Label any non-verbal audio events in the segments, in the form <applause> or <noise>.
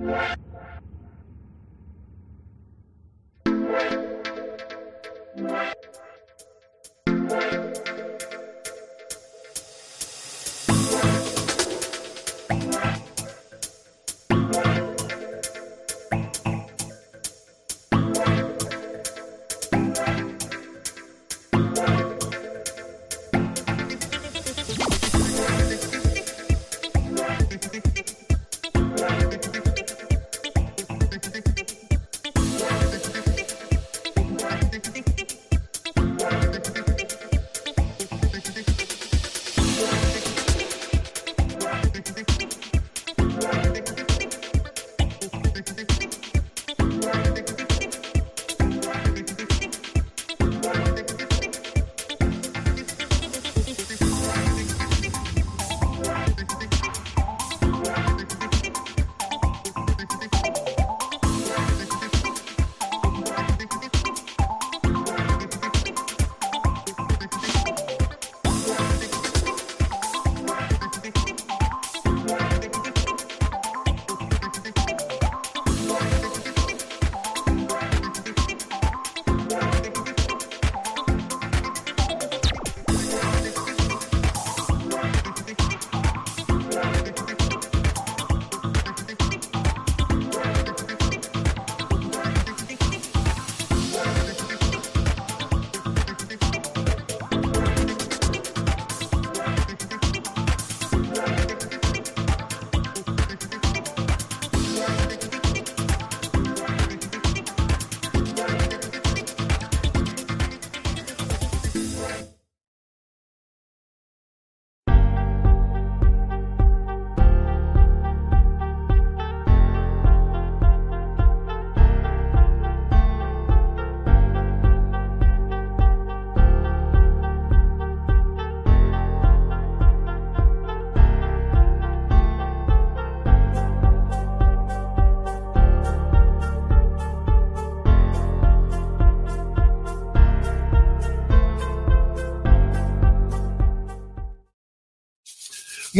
you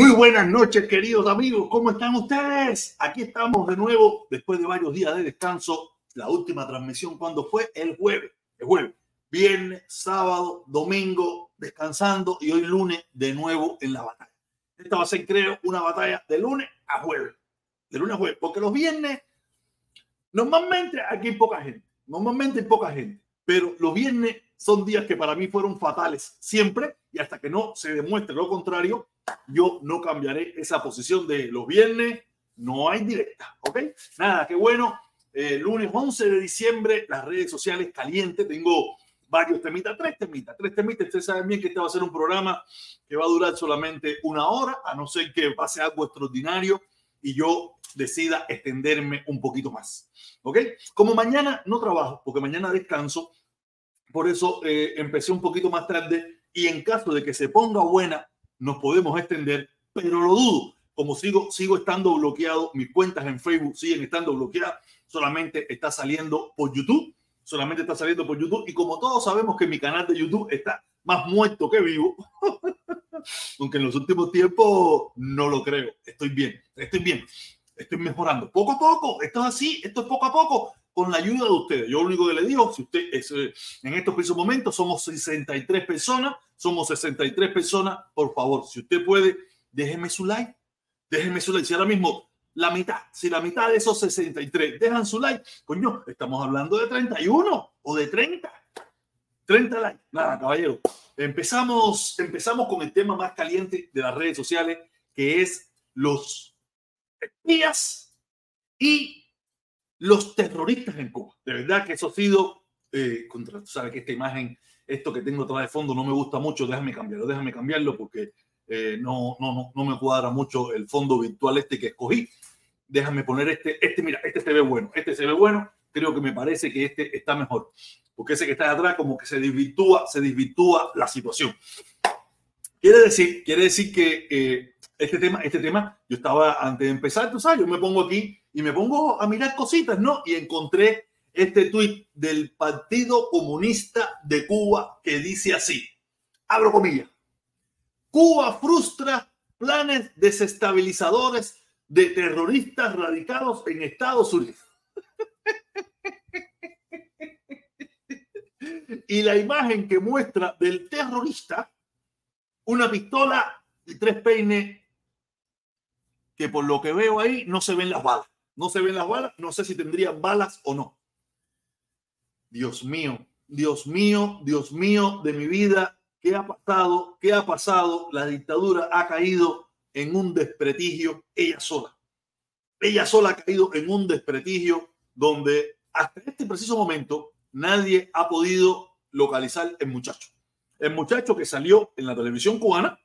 Muy buenas noches, queridos amigos. ¿Cómo están ustedes? Aquí estamos de nuevo después de varios días de descanso. La última transmisión, cuando fue? El jueves. El jueves. Viernes, sábado, domingo, descansando y hoy lunes de nuevo en la batalla. Esta va a ser, creo, una batalla de lunes a jueves. De lunes a jueves. Porque los viernes, normalmente aquí hay poca gente. Normalmente hay poca gente. Pero los viernes son días que para mí fueron fatales siempre y hasta que no se demuestre lo contrario, yo no cambiaré esa posición de los viernes, no hay directa, ¿ok? Nada, qué bueno. Eh, lunes 11 de diciembre, las redes sociales calientes, tengo varios temitas, tres temitas, tres temitas. Ustedes saben bien que este va a ser un programa que va a durar solamente una hora, a no ser que pase algo extraordinario y yo decida extenderme un poquito más. ¿Ok? Como mañana no trabajo, porque mañana descanso, por eso eh, empecé un poquito más tarde y en caso de que se ponga buena nos podemos extender, pero lo dudo. Como sigo, sigo estando bloqueado, mis cuentas en Facebook siguen estando bloqueadas, solamente está saliendo por YouTube, solamente está saliendo por YouTube. Y como todos sabemos que mi canal de YouTube está más muerto que vivo, <laughs> aunque en los últimos tiempos no lo creo, estoy bien, estoy bien, estoy mejorando. Poco a poco, esto es así, esto es poco a poco, con la ayuda de ustedes. Yo lo único que le digo, si usted es, eh, en estos precisos momentos somos 63 personas, somos 63 personas, por favor, si usted puede, déjeme su like, déjeme su like. Si ahora mismo la mitad, si la mitad de esos 63 dejan su like, coño, estamos hablando de 31 o de 30. 30 likes. Nada, caballero. Empezamos, empezamos con el tema más caliente de las redes sociales, que es los espías y los terroristas en Cuba. De verdad que eso ha sido eh, contra, tú sabes que esta imagen esto que tengo atrás de fondo no me gusta mucho, déjame cambiarlo, déjame cambiarlo porque eh, no, no, no, no me cuadra mucho el fondo virtual este que escogí. Déjame poner este, este, mira, este se ve bueno, este se ve bueno, creo que me parece que este está mejor, porque ese que está atrás como que se desvirtúa, se desvirtúa la situación. Quiere decir, quiere decir que eh, este tema, este tema, yo estaba antes de empezar, tú sabes, yo me pongo aquí y me pongo a mirar cositas, ¿no? Y encontré este tuit del Partido Comunista de Cuba que dice así, abro comillas, Cuba frustra planes desestabilizadores de terroristas radicados en Estados Unidos. y la imagen que muestra del terrorista, una pistola y tres peines que por lo que veo ahí no se ven las balas. No se ven las balas, no sé si tendrían balas o no. Dios mío, Dios mío, Dios mío de mi vida, ¿qué ha pasado? ¿Qué ha pasado? La dictadura ha caído en un desprestigio ella sola. Ella sola ha caído en un desprestigio donde hasta este preciso momento nadie ha podido localizar el muchacho. El muchacho que salió en la televisión cubana,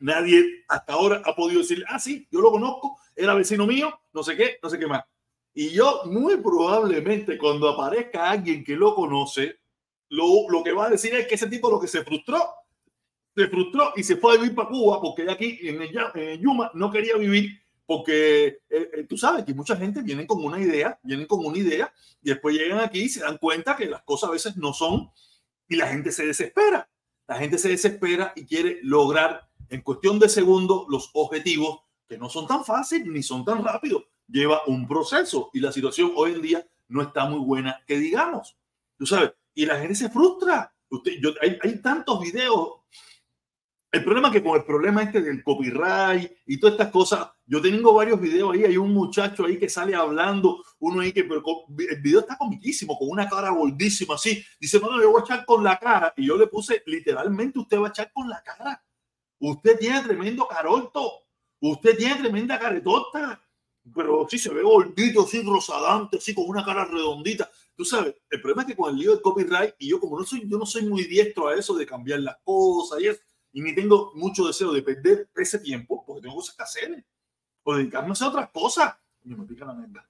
nadie hasta ahora ha podido decir, ah, sí, yo lo conozco, era vecino mío, no sé qué, no sé qué más. Y yo muy probablemente cuando aparezca alguien que lo conoce, lo, lo que va a decir es que ese tipo lo que se frustró, se frustró y se fue a vivir para Cuba porque aquí en, el, en Yuma no quería vivir porque eh, eh, tú sabes que mucha gente viene con una idea, vienen con una idea y después llegan aquí y se dan cuenta que las cosas a veces no son y la gente se desespera. La gente se desespera y quiere lograr en cuestión de segundos los objetivos que no son tan fáciles ni son tan rápidos. Lleva un proceso y la situación hoy en día no está muy buena que digamos. Tú sabes, y la gente se frustra. Usted, yo, hay, hay tantos videos el problema es que con el problema este del copyright y todas estas cosas, yo tengo varios videos ahí, hay un muchacho ahí que sale hablando, uno ahí que pero el video está comiquísimo, con una cara gordísima así, dice, no, no, yo voy a echar con la cara, y yo le puse, literalmente, usted va a echar con la cara, usted tiene tremendo carolto, usted tiene tremenda caretota, pero sí se ve gordito, así rosadante, así con una cara redondita, tú sabes, el problema es que con el lío del copyright, y yo como no soy, yo no soy muy diestro a eso de cambiar las cosas y eso, y ni tengo mucho deseo de perder ese tiempo porque tengo cosas que hacer o dedicarme a hacer otras cosas. Y me pica la mierda.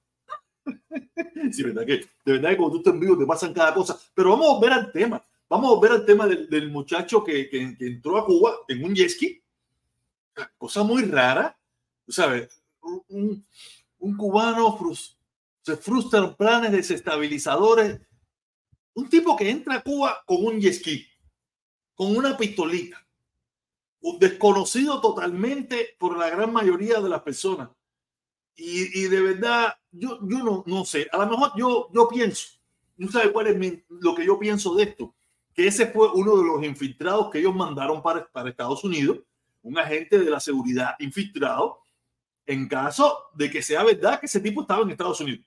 <laughs> sí, verdad que, de verdad que cuando tú estás en vivo te pasan cada cosa. Pero vamos a ver al tema. Vamos a ver al tema del, del muchacho que, que, que, entró a Cuba en un jet ski. Cosa muy rara. ¿Sabes? Un, un cubano frus, se frustran planes desestabilizadores. Un tipo que entra a Cuba con un jet ski, con una pistolita desconocido totalmente por la gran mayoría de las personas. Y, y de verdad, yo, yo no, no sé, a lo mejor yo, yo pienso, no sabe cuál es mi, lo que yo pienso de esto, que ese fue uno de los infiltrados que ellos mandaron para, para Estados Unidos, un agente de la seguridad infiltrado, en caso de que sea verdad que ese tipo estaba en Estados Unidos.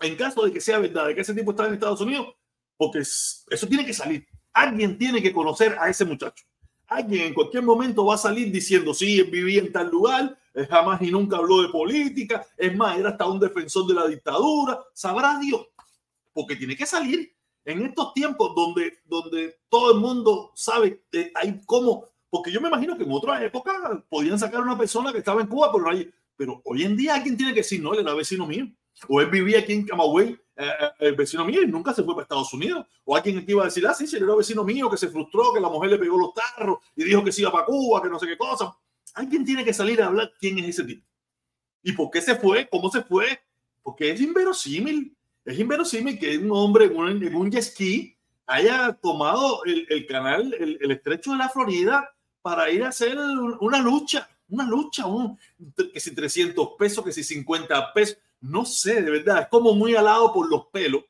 En caso de que sea verdad de que ese tipo estaba en Estados Unidos, porque eso tiene que salir. Alguien tiene que conocer a ese muchacho alguien en cualquier momento va a salir diciendo, sí, él vivía en tal lugar, jamás y nunca habló de política, es más, era hasta un defensor de la dictadura, sabrá Dios, porque tiene que salir en estos tiempos donde, donde todo el mundo sabe, eh, hay cómo, porque yo me imagino que en otra época podían sacar a una persona que estaba en Cuba, pero, hay, pero hoy en día alguien tiene que decir, no, él era vecino mío, o él vivía aquí en Camagüey eh, eh, el vecino mío y nunca se fue para Estados Unidos. O alguien que iba a decir, ah, sí, sí, era vecino mío que se frustró, que la mujer le pegó los tarros y dijo que se iba para Cuba, que no sé qué cosa. Alguien tiene que salir a hablar quién es ese tipo. ¿Y por qué se fue? ¿Cómo se fue? Porque es inverosímil. Es inverosímil que un hombre en un, en jet ski haya tomado el, canal, el, estrecho de la Florida para ir a hacer una lucha, una lucha, que si 300 pesos, que si 50 pesos no sé, de verdad, es como muy alado por los pelos,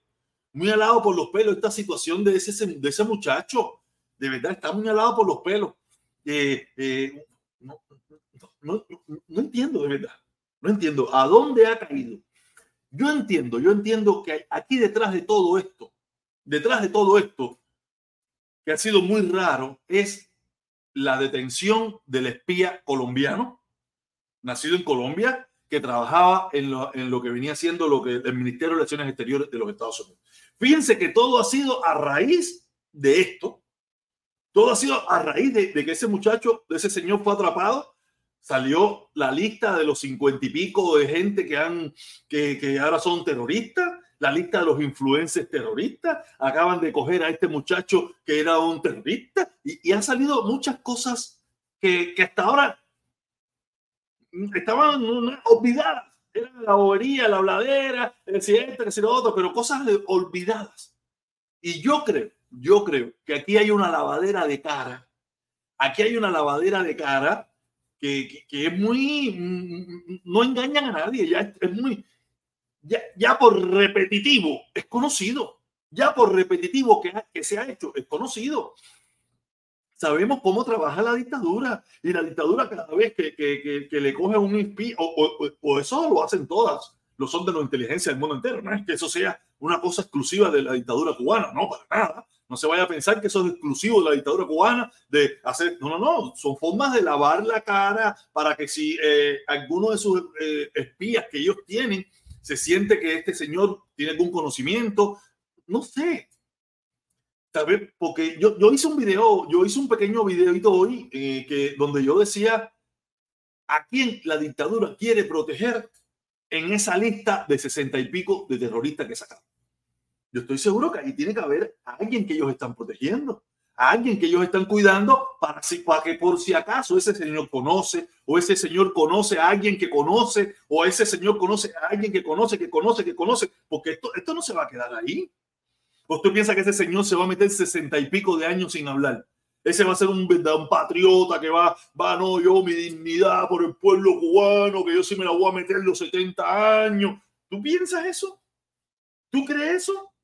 muy alado por los pelos esta situación de ese, de ese muchacho. De verdad, está muy alado por los pelos. Eh, eh, no, no, no, entiendo, de verdad. No entiendo a dónde ha caído. Yo entiendo, yo entiendo que aquí detrás de todo esto, detrás de todo esto, que ha sido muy raro, es la detención del espía colombiano, nacido en Colombia, que trabajaba en lo, que venía siendo lo que el Ministerio de Relaciones Exteriores de los Estados Unidos. Fíjense que todo ha sido a raíz de esto, todo ha sido a raíz de, de que ese muchacho, de ese señor fue atrapado, salió la lista de los cincuenta y pico de gente que, han, que, que ahora son terroristas, la lista de los influencers terroristas, acaban de coger a este muchacho que era un terrorista y, y han salido muchas cosas que, que hasta ahora estaban olvidadas. Era la bobería, la habladera, el siguiente, el lo otro, pero cosas olvidadas. Y yo creo, yo creo que aquí hay una lavadera de cara. Aquí hay una lavadera de cara que, que, es muy, mm, no engañan a nadie, ya es, muy, ya, ya, por repetitivo es conocido, ya por repetitivo que, que se ha hecho es conocido. Sabemos cómo trabaja la dictadura y la dictadura cada vez que, que, que le coge un espía, o, o, o, eso lo hacen todas, lo son de inteligencia del mundo entero, no es que eso sea una cosa exclusiva de la dictadura cubana, no, para nada. No se vaya a pensar que eso es exclusivo de la dictadura cubana, de hacer, no, no, no, son formas de lavar la cara para que si eh, alguno de sus eh, espías que ellos tienen se siente que este señor tiene algún conocimiento, no sé. Tal vez, porque yo, yo hice un video, yo hice un pequeño videito hoy eh, que, donde yo decía a quién la dictadura quiere proteger en esa lista de sesenta y pico de terroristas que sacaron. Yo estoy seguro que ahí tiene que haber alguien que ellos están protegiendo, alguien que ellos están cuidando para, para que por si acaso ese señor conoce o ese señor conoce a alguien que conoce o ese señor conoce a alguien que conoce, que conoce, que conoce, porque esto, esto no se va a quedar ahí. ¿O usted piensa que ese señor se va a meter sesenta y pico de años sin hablar? Ese va a ser un, un patriota que va, va, no, yo mi dignidad por el pueblo cubano, que yo sí me la voy a meter los 70 años. ¿Tú piensas eso? ¿Tú crees eso?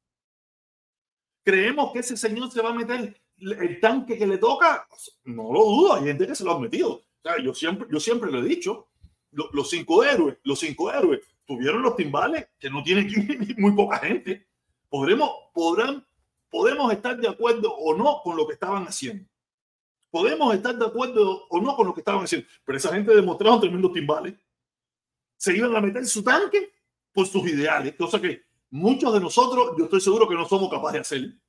creemos que ese señor se va a meter el tanque que le toca, no lo dudo, hay gente que se lo ha metido. Yo siempre, yo siempre lo he dicho, los, cinco héroes, los cinco héroes tuvieron los timbales que no tienen <laughs> muy poca gente. Podremos, podrán, podemos estar de acuerdo o no con lo que estaban haciendo. Podemos estar de acuerdo o no con lo que estaban haciendo, pero esa gente demostraron tremendos timbales. Se iban a meter su tanque por sus ideales, cosa que muchos de nosotros, yo estoy seguro que no somos capaces de hacer.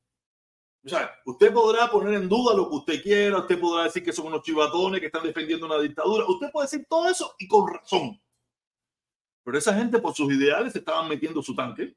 O sea, usted podrá poner en duda lo que usted quiera, usted podrá decir que son unos chivatones que están defendiendo una dictadura, usted puede decir todo eso y con razón. Pero esa gente por sus ideales estaban metiendo su tanque.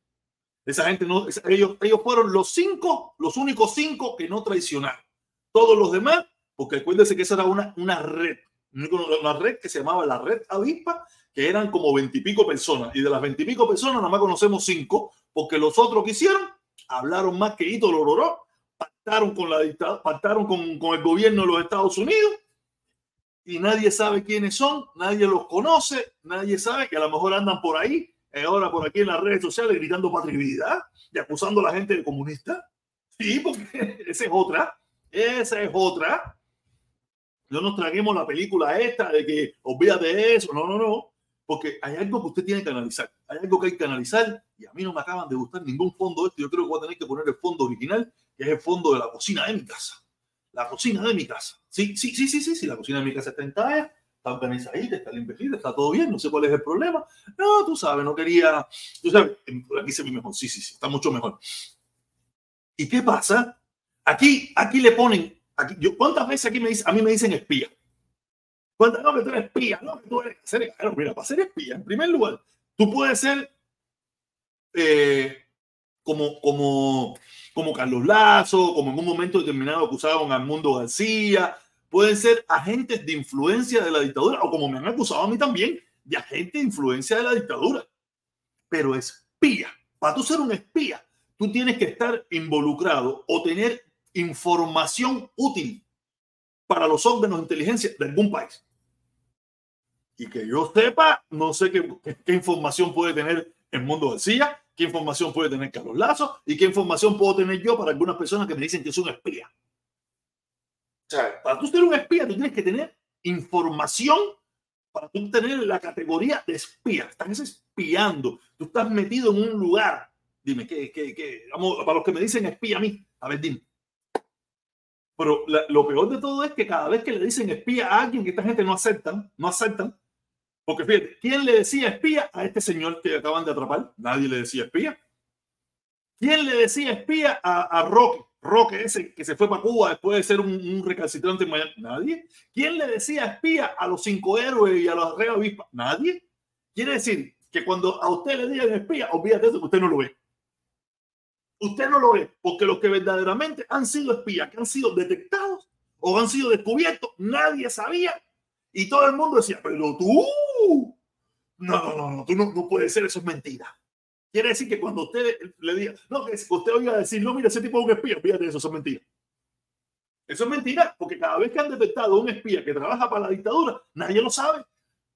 Esa gente no, ellos, ellos fueron los cinco, los únicos cinco que no traicionaron. Todos los demás, porque acuérdense que esa era una, una red, una red que se llamaba la red avispa, que eran como veintipico personas. Y de las veintipico personas nada más conocemos cinco, porque los otros que hicieron hablaron más que Hito Lororó, pactaron con la pactaron con, con el gobierno de los Estados Unidos y nadie sabe quiénes son, nadie los conoce, nadie sabe que a lo mejor andan por ahí, eh, ahora por aquí en las redes sociales gritando patria y acusando a la gente de comunista. Sí, porque <laughs> esa es otra, esa es otra. No nos traguemos la película esta de que olvídate de eso, no, no, no. Porque hay algo que usted tiene que analizar. Hay algo que hay que analizar y a mí no me acaban de gustar ningún fondo este. Yo creo que voy a tener que poner el fondo original, que es el fondo de la cocina de mi casa. La cocina de mi casa. Sí, sí, sí, sí, sí, sí. La cocina de mi casa está en talla, está organizadita, está limpiecita, está todo bien. No sé cuál es el problema. No, tú sabes, no quería. Tú sabes, aquí se ve mejor. Sí, sí, sí, está mucho mejor. ¿Y qué pasa? Aquí, aquí le ponen. ¿Cuántas veces aquí me dicen, a mí me dicen espía? Cuando, no, que tú eres espía, no, tú eres. mira, para ser espía, en primer lugar, tú puedes ser eh, como, como, como Carlos Lazo, como en un momento determinado acusaron a Mundo García, pueden ser agentes de influencia de la dictadura, o como me han acusado a mí también, de agentes de influencia de la dictadura. Pero espía, para tú ser un espía, tú tienes que estar involucrado o tener información útil para los órganos de inteligencia de algún país. Y que yo sepa, no sé qué, qué, información puede tener el mundo García, qué información puede tener Carlos Lazo y qué información puedo tener yo para algunas personas que me dicen que soy un espía. O sea, para tú ser un espía, tú tienes que tener información para tú tener la categoría de espía. Estás espiando, tú estás metido en un lugar. Dime, ¿qué, qué, qué? Vamos, para los que me dicen espía a mí, a ver, dime. Pero lo peor de todo es que cada vez que le dicen espía a alguien, que esta gente no aceptan, no aceptan. Porque fíjate, ¿quién le decía espía a este señor que acaban de atrapar? Nadie le decía espía. ¿Quién le decía espía a, a Roque? Roque ese que se fue para Cuba después de ser un, recalcitrante en Miami. Nadie. ¿Quién le decía espía a los cinco héroes y a los rey avispas? Nadie. Quiere decir que cuando a usted le digan espía, olvídate de que usted no lo ve usted no lo ve, porque los que verdaderamente han sido espías, que han sido detectados o han sido descubiertos, nadie sabía y todo el mundo decía, pero tú, no, no, no, no tú no, no puede ser, eso es mentira. Quiere decir que cuando usted le diga, no, que usted oiga decir, no, mira, ese tipo es un espía, fíjate, eso, eso es mentira. Eso es mentira, porque cada vez que han detectado un espía que trabaja para la dictadura, nadie lo sabe.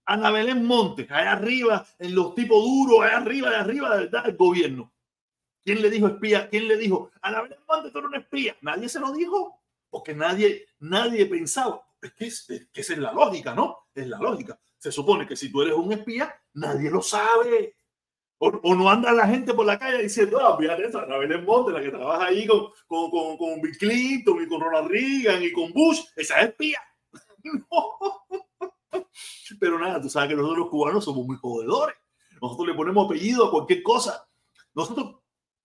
Ana Belén Montes, allá arriba, en los tipos duros, allá arriba, de arriba, de verdad, el gobierno. ¿Quién le dijo espía? ¿Quién le dijo? Ana Belén Montes, tú eres una espía. Nadie se lo dijo, porque nadie, nadie pensaba. Es que, es, es la lógica, ¿no? Es la lógica. Se supone que si tú eres un espía, nadie lo sabe. O, no anda la gente por la calle diciendo, ah, fíjate esa, Ana Belén Montes, la que trabaja ahí con, con, con, Bill Clinton y con Ronald Reagan y con Bush, esa es espía. <laughs> Pero nada, tú sabes que nosotros los cubanos somos muy jodedores. Nosotros le ponemos apellido a cualquier cosa. Nosotros,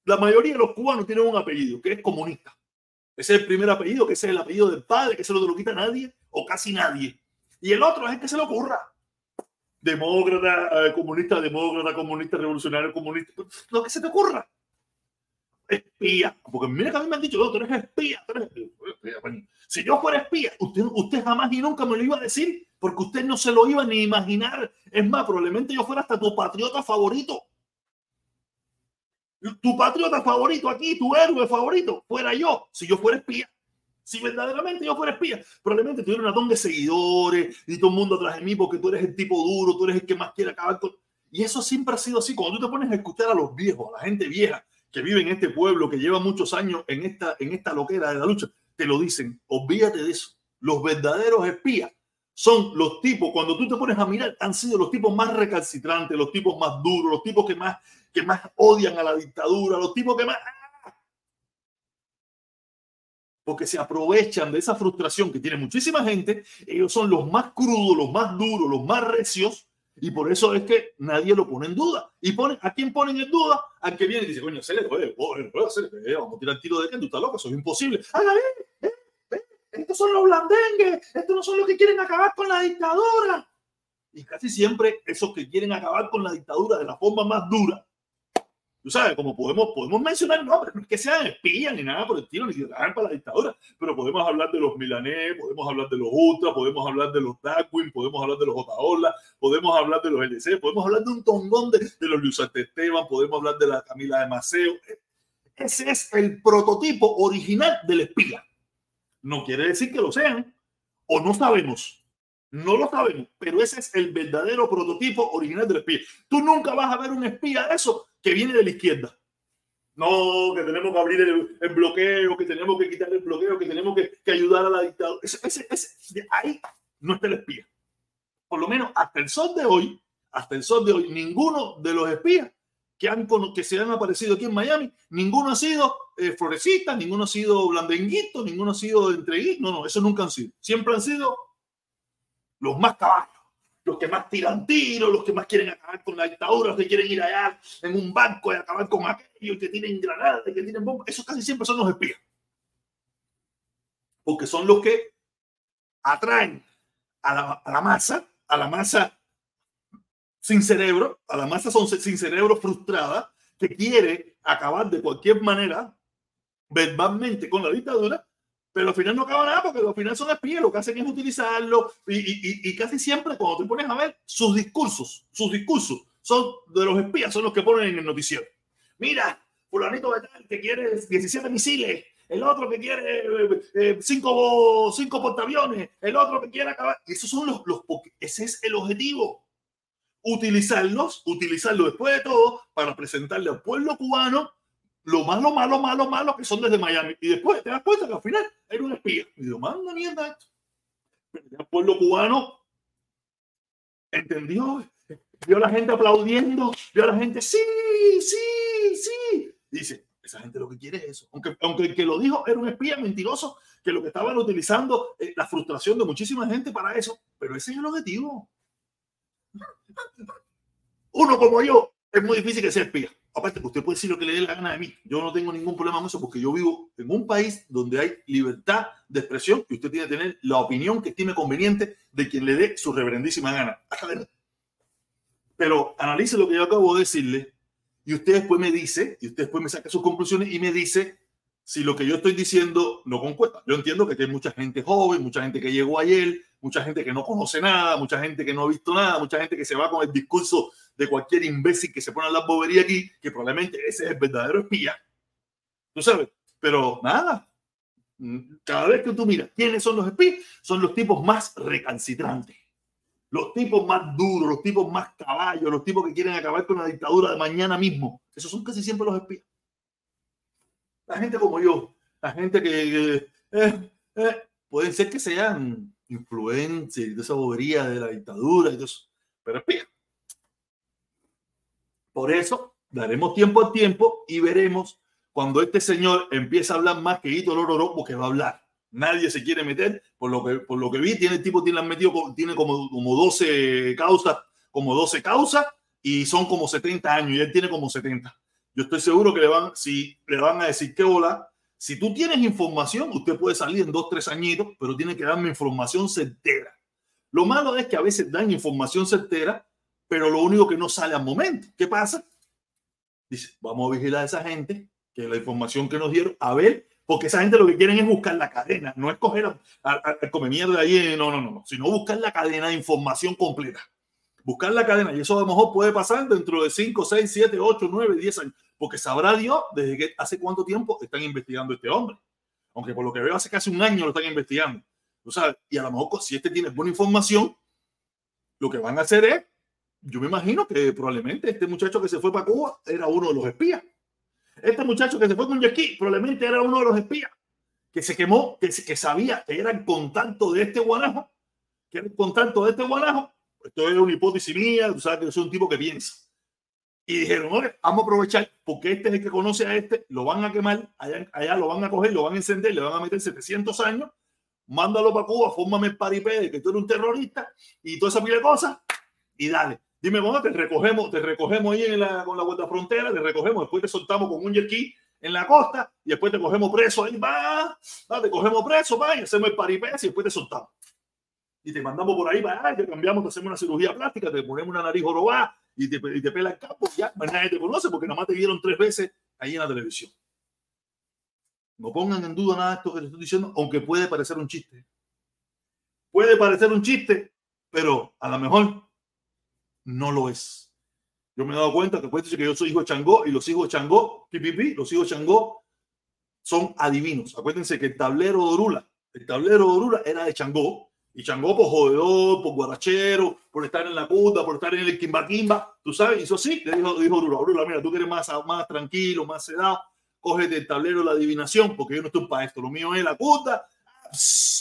la mayoría de los cubanos tienen un apellido que es comunista. Ese es el primer apellido, que ese es el apellido del padre, que se lo, lo quita nadie o casi nadie. Y el otro es el que se le ocurra demócrata, eh, comunista, demócrata, comunista, revolucionario, comunista, lo que se te ocurra. Espía, porque mira que a mí me han dicho, espía, tú eres espía. Si yo fuera espía, usted, usted jamás ni nunca me lo iba a decir, porque usted no se lo iba ni a imaginar. Es más, probablemente yo fuera hasta tu patriota favorito. Tu patriota favorito aquí, tu héroe favorito, fuera yo, si yo fuera espía. Si verdaderamente yo fuera espía, probablemente tuviera un montón de seguidores y todo el mundo atrás de mí porque tú eres el tipo duro, tú eres el que más quiere acabar con... Y eso siempre ha sido así. Cuando tú te pones a escuchar a los viejos, a la gente vieja que vive en este pueblo, que lleva muchos años en esta, en esta loquera de la lucha, te lo dicen. Olvídate de eso. Los verdaderos espías son los tipos, cuando tú te pones a mirar, han sido los tipos más recalcitrantes, los tipos más duros, los tipos que más, que más odian a la dictadura, los tipos que más porque se aprovechan de esa frustración que tiene muchísima gente. Ellos son los más crudos, los más duros, los más recios, y por eso es que nadie lo pone en duda. ¿Y ponen, a quién ponen en duda? Al que viene y dice, coño, se le puede, vamos a tirar el tiro de que tú estás loco, eso es imposible. ¡Haga bien! Eh, estos son los blandengues, estos no son los que quieren acabar con la dictadura. Y casi siempre esos que quieren acabar con la dictadura de la forma más dura tú sabes, como podemos, podemos mencionar nombres, no es que sean espías ni nada por el estilo, ni que trabajen para la dictadura, pero podemos hablar de los milanés, podemos hablar de los ultra, podemos hablar de los Darwin, podemos hablar de los Otaola, podemos hablar de los LC, podemos hablar de un tongón de, de los Luis Esteban, podemos hablar de la Camila de Maceo. Ese es el prototipo original del espía. No quiere decir que lo sean, o no sabemos, no lo sabemos, pero ese es el verdadero prototipo original del espía. Tú nunca vas a ver un espía de eso que viene de la izquierda. No, que tenemos que abrir el, bloqueo, que tenemos que quitar el bloqueo, que tenemos que, ayudar a la dictadura. Ese, ese, ahí no está el espía. Por lo menos hasta el sol de hoy, hasta el sol de hoy, ninguno de los espías que, han, que se han aparecido aquí en Miami, ninguno ha sido eh, florecita, ninguno ha sido blandenguito, ninguno ha sido entreguito. No, no, eso nunca han sido. Siempre han sido los más caballos los que más tiran tiros, los que más quieren acabar con la dictadura, los que quieren ir allá en un banco y acabar con aquellos que tienen granadas, que tienen bombas, esos casi siempre son los espías. Porque son los que atraen a la, a la masa, a la masa sin cerebro, a la masa son sin cerebro frustrada, que quiere acabar de cualquier manera verbalmente con la dictadura pero al final no acaba nada porque al final son espías, lo que hacen es utilizarlo y, y, y, casi siempre cuando te pones a ver sus discursos, sus discursos son de los espías, son los que ponen en el noticiero. Mira, fulanito de tal que quiere 17 misiles, el otro que quiere 5 eh, cinco, cinco portaaviones, el otro que quiere acabar. Esos son los, los, ese es el objetivo. Utilizarlos, utilizarlo después de todo para presentarle al pueblo cubano lo malo, malo, malo, malo que son desde Miami. Y después te das cuenta que al final era un espía. Y digo, manda mierda esto. el pueblo cubano entendió, vio a la gente aplaudiendo, vio a la gente, sí, sí, sí. dice, esa gente lo que quiere es eso. Aunque, aunque el que lo dijo era un espía mentiroso, que lo que estaban utilizando eh, la frustración de muchísima gente para eso. Pero ese es el objetivo. Uno como yo, es muy difícil que sea espía aparte, usted puede decir lo que le dé la gana de mí. Yo no tengo ningún problema con eso porque yo vivo en un país donde hay libertad de expresión y usted tiene que tener la opinión que estime conveniente de quien le dé su reverendísima gana. Pero analice lo que yo acabo de decirle y usted después me dice, y usted después me saca sus conclusiones y me dice si lo que yo estoy diciendo no concuerda. Yo entiendo que hay mucha gente joven, mucha gente que llegó ayer, mucha gente que no conoce nada, mucha gente que no ha visto nada, mucha gente que se va con el discurso de cualquier imbécil que se pone a la bobería aquí, que probablemente ese es el verdadero espía. Tú sabes, pero nada, mm, cada vez que tú miras quiénes son los espías, son los tipos más recalcitrantes, los tipos más duros, los tipos más caballos, los tipos que quieren acabar con la dictadura de mañana mismo. Esos son casi siempre los espías. La gente como yo, la gente que, eh, eh, pueden ser que sean influencers de esa bobería de la dictadura y todo eso, pero espías. Por eso daremos tiempo al tiempo y veremos cuando este señor empieza a hablar más que Hito Lororo, porque va a hablar. Nadie se quiere meter, por lo que, por lo que vi, tiene el tipo, tiene, metido, tiene como, como 12 causas, como 12 causas, y son como 70 años, y él tiene como 70. Yo estoy seguro que le van, si le van a decir que hola, si tú tienes información, usted puede salir en dos, tres añitos, pero tiene que darme información certera. Lo malo es que a veces dan información certera, pero lo único que no sale al momento. ¿Qué pasa? Dice, vamos a vigilar a esa gente, que la información que nos dieron, a ver, porque esa gente lo que quieren es buscar la cadena, no es coger come mierda ahí, no, no, no, sino buscar la cadena de información completa. Buscar la cadena, y eso a lo mejor puede pasar dentro de 5, 6, 7, 8, 9, 10 años, porque sabrá Dios desde que hace cuánto tiempo están investigando a este hombre. Aunque por lo que veo hace casi un año lo están investigando. O sea, y a lo mejor si este tiene buena información, lo que van a hacer es yo me imagino que probablemente este muchacho que se fue para Cuba era uno de los espías. Este muchacho que se fue con Yaqui probablemente era uno de los espías que se quemó, que, que sabía que era el contacto de este guanajo, que era el contacto de este guanajo. Esto es una hipótesis mía, tú sabes que yo soy un tipo que piensa. Y dijeron, oye, vamos a aprovechar porque este es el que conoce a este, lo van a quemar, allá, allá lo van a coger, lo van a encender, le van a meter 700 años, mándalo para Cuba, fórmame el paripé de que tú eres un terrorista y toda esa pila de cosas y dale. Dime, bueno, te recogemos, te recogemos ahí en la, con la vuelta frontera, te recogemos, después te soltamos con un jet en la costa y después te cogemos preso ahí, va, te cogemos preso, va, y hacemos el paripés y después te soltamos. Y te mandamos por ahí, va, te cambiamos, te hacemos una cirugía plástica, te ponemos una nariz jorobada y te, y te pela el campo, ya nadie te conoce porque nada más te vieron tres veces ahí en la televisión. No pongan en duda nada de esto que les estoy diciendo, aunque puede parecer un chiste. Puede parecer un chiste, pero a lo mejor no lo es. Yo me he dado cuenta que que yo soy hijo de Changó y los hijos de Changó, pipipi, los hijos de Changó son adivinos. Acuérdense que el tablero de Orula, el tablero de Orula era de Changó y Changó por jodedor, por guarachero, por estar en la puta, por estar en el Kimba, tú sabes, y eso sí, le dijo, dijo Orula, Orula, mira, tú eres más, más tranquilo, más sedado, cógete el tablero de la adivinación, porque yo no estoy para esto, lo mío es la puta,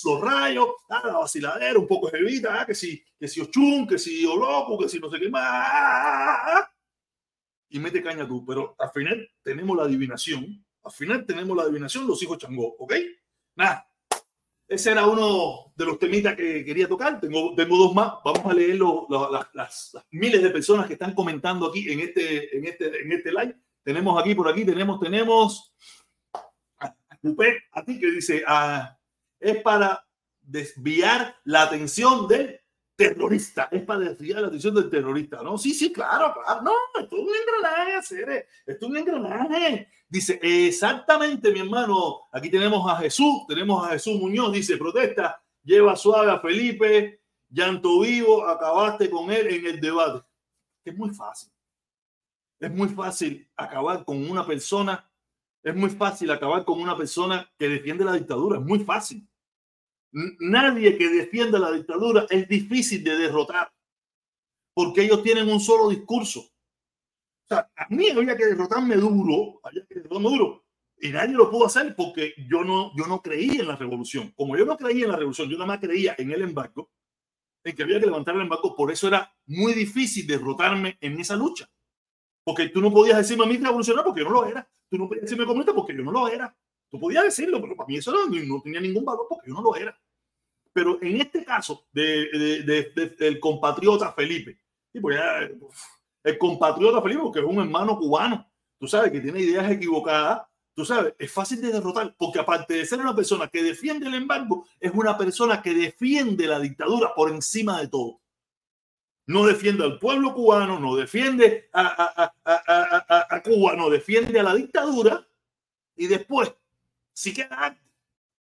los rayos, ah, la vaciladera, un poco jevita, ah, que si, que si Ochun, que si loco que si no sé qué más. Y mete caña tú, pero al final tenemos la adivinación, al final tenemos la adivinación, los hijos Changó, ¿ok? Nada, ese era uno de los temitas que quería tocar. Tengo, tengo dos más. Vamos a leer las, las, miles de personas que están comentando aquí en este, en este, en este live. Tenemos aquí, por aquí, tenemos, tenemos a, a ti que dice, a, es para desviar la atención del terrorista, es para desviar la atención del terrorista, ¿no? Sí, sí, claro, claro, no, esto es un engranaje, Cere, esto es un engranaje. Dice, exactamente, mi hermano, aquí tenemos a Jesús, tenemos a Jesús Muñoz, dice, protesta, lleva suave a Felipe, llanto vivo, acabaste con él en el debate. Es muy fácil. Es muy fácil acabar con una persona, es muy fácil acabar con una persona que defiende la dictadura, es muy fácil nadie que defienda la dictadura es difícil de derrotar, porque ellos tienen un solo discurso. O sea, a mí había que derrotarme duro, había que derrotarme duro, y nadie lo pudo hacer porque yo no, yo no creía en la revolución. Como yo no creía en la revolución, yo nada más creía en el embargo, en que había que levantar el embargo, por eso era muy difícil derrotarme en esa lucha. Porque tú no podías decirme a mí revolucionario porque yo no lo era. Tú no podías decirme comunista porque yo no lo era. Tú podías decirlo, pero para mí eso no, tenía ningún valor porque yo no lo era. Pero en este caso de, de, de, del compatriota Felipe, pues el compatriota Felipe, que es un hermano cubano, tú sabes, que tiene ideas equivocadas, tú sabes, es fácil de derrotar, porque aparte de ser una persona que defiende el embargo, es una persona que defiende la dictadura por encima de todo. No defiende al pueblo cubano, no defiende a, a, a, a Cuba, no defiende a la dictadura y después, si queda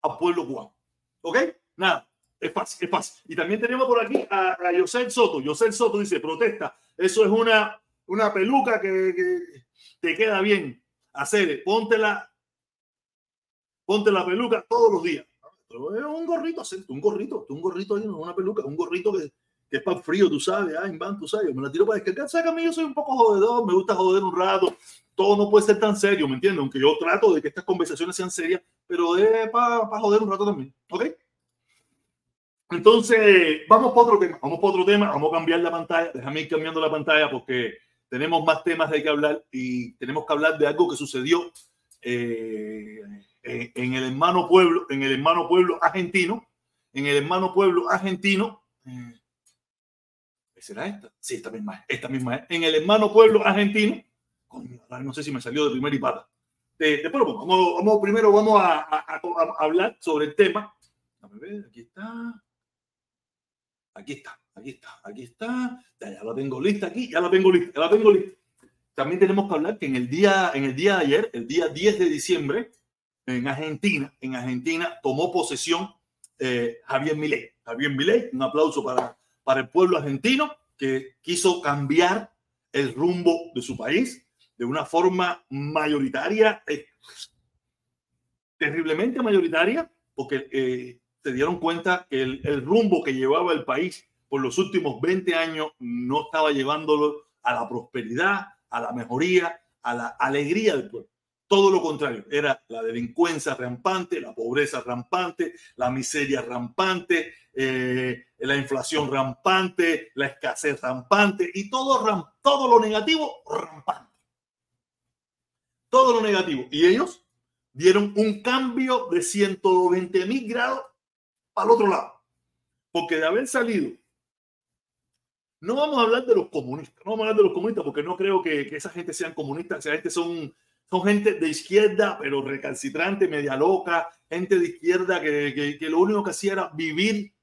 al pueblo cubano. ¿Ok? Nada. Es fácil, es fácil. Y también tenemos por aquí a, a José Soto. José Soto dice, protesta. Eso es una, una peluca que, te queda bien. Hacer, póntela. ponte la peluca todos los días. Un gorrito, un gorrito, un gorrito ahí, una peluca, un gorrito que, que es para frío, tú sabes, ah, en van, tú sabes, me la tiro para descargar. Sabes que a mí yo soy un poco jodedor, me gusta joder un rato, todo no puede ser tan serio, ¿me entiendes? Aunque yo trato de que estas conversaciones sean serias, pero es para joder un rato también, ¿ok? Entonces, vamos para otro tema, vamos para otro tema, vamos a cambiar la pantalla, déjame ir cambiando la pantalla porque tenemos más temas de que hablar y tenemos que hablar de algo que sucedió eh, en el hermano pueblo, en el hermano pueblo argentino, en el hermano pueblo argentino. Eh, ¿Será esta? Sí, esta misma, esta misma es. En el hermano pueblo argentino, no sé si me salió de primera y pata. después vamos, vamos, primero vamos a, a, hablar sobre el tema. A ver, aquí está. Aquí está, aquí está, aquí está. Ya, ya la tengo lista aquí, ya la tengo lista, ya la tengo lista. También tenemos que hablar que en el día, en el día de ayer, el día 10 de diciembre, en Argentina, en Argentina tomó posesión eh, Javier Milei. Javier Milei, un aplauso para, para el pueblo argentino que quiso cambiar el rumbo de su país de una forma mayoritaria, eh, terriblemente mayoritaria, porque eh, se dieron cuenta que el, el, rumbo que llevaba el país por los últimos 20 años no estaba llevándolo a la prosperidad, a la mejoría, a la alegría del pueblo. Todo lo contrario, era la delincuencia rampante, la pobreza rampante, la miseria rampante, eh, la inflación rampante, la escasez rampante y todo, todo lo negativo rampante. Todo lo negativo. Y ellos dieron un cambio de 120 mil grados al otro lado. Porque de haber salido, no vamos a hablar de los comunistas, no vamos a hablar de los comunistas porque no creo que, esa gente sean comunistas, esa gente son, son gente de izquierda, pero recalcitrante, media loca, gente de izquierda que, que, lo único que hacía era vivir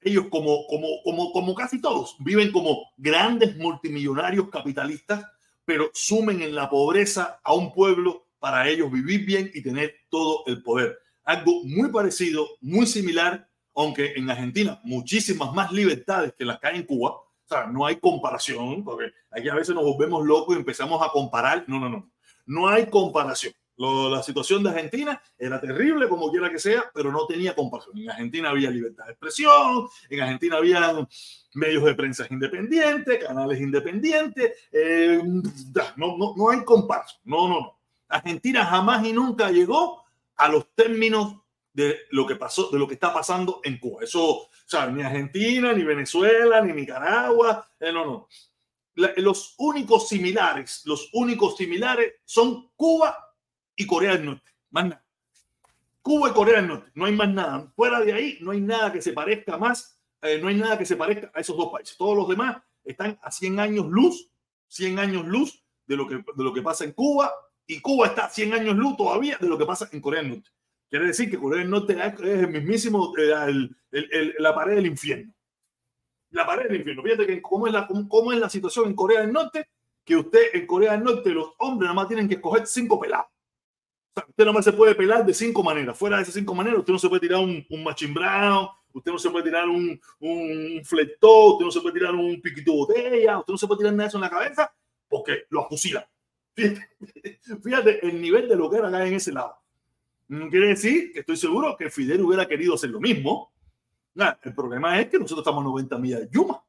ellos como, como, como, como casi todos, viven como grandes multimillonarios capitalistas, pero sumen en la pobreza a un pueblo para ellos vivir bien y tener todo el poder algo muy parecido, muy similar, aunque en Argentina muchísimas más libertades que las que hay en Cuba. O sea, no hay comparación, porque aquí a veces nos volvemos locos y empezamos a comparar. No, no, no. No hay comparación. la situación de Argentina era terrible, como quiera que sea, pero no tenía comparación. En Argentina había libertad de expresión, en Argentina había medios de prensa independientes, canales independientes. Eh, no, no, no hay comparación. No, no, no. Argentina jamás y nunca llegó a los términos de lo que pasó, de lo que está pasando en Cuba. Eso, o sea, ni Argentina, ni Venezuela, ni Nicaragua, eh, no, no. Los únicos similares, los únicos similares son Cuba y Corea del Norte. Más nada. Cuba y Corea del Norte. No hay más nada. Fuera de ahí, no hay nada que se parezca más, eh, no hay nada que se parezca a esos dos países. Todos los demás están a 100 años luz, 100 años luz de lo que, de lo que pasa en Cuba y Cuba está 100 años luz todavía de lo que pasa en Corea del Norte. Quiere decir que Corea del Norte es el mismísimo, eh, el, el, la pared del infierno. La pared del infierno. Fíjate que cómo es, la, cómo es la situación en Corea del Norte, que usted en Corea del Norte, los hombres nada más tienen que escoger cinco pelados. O sea, usted nada más se puede pelar de cinco maneras. Fuera de esas cinco maneras, usted no se puede tirar un, un brown, usted no se puede tirar un, un flectó, usted no se puede tirar un piquito botella, usted no se puede tirar nada de eso en la cabeza porque lo afusilan. Fíjate, <laughs> el nivel de lo que era acá en ese lado. No quiere decir que estoy seguro que Fidel hubiera querido hacer lo mismo. El problema es que nosotros estamos a 90 millas de Yuma.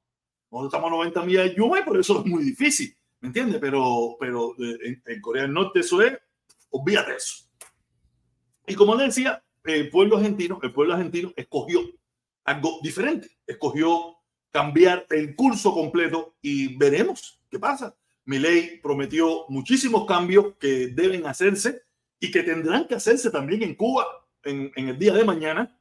Nosotros estamos a 90 millas de Yuma y por eso es muy difícil. ¿Me entiendes? Pero, pero eh, en, Corea del Norte eso es, olvídate eso. Y como le decía, el pueblo argentino, el pueblo argentino escogió algo diferente. Escogió cambiar el curso completo y veremos qué pasa. Mi ley prometió muchísimos cambios que deben hacerse y que tendrán que hacerse también en Cuba en, el día de mañana.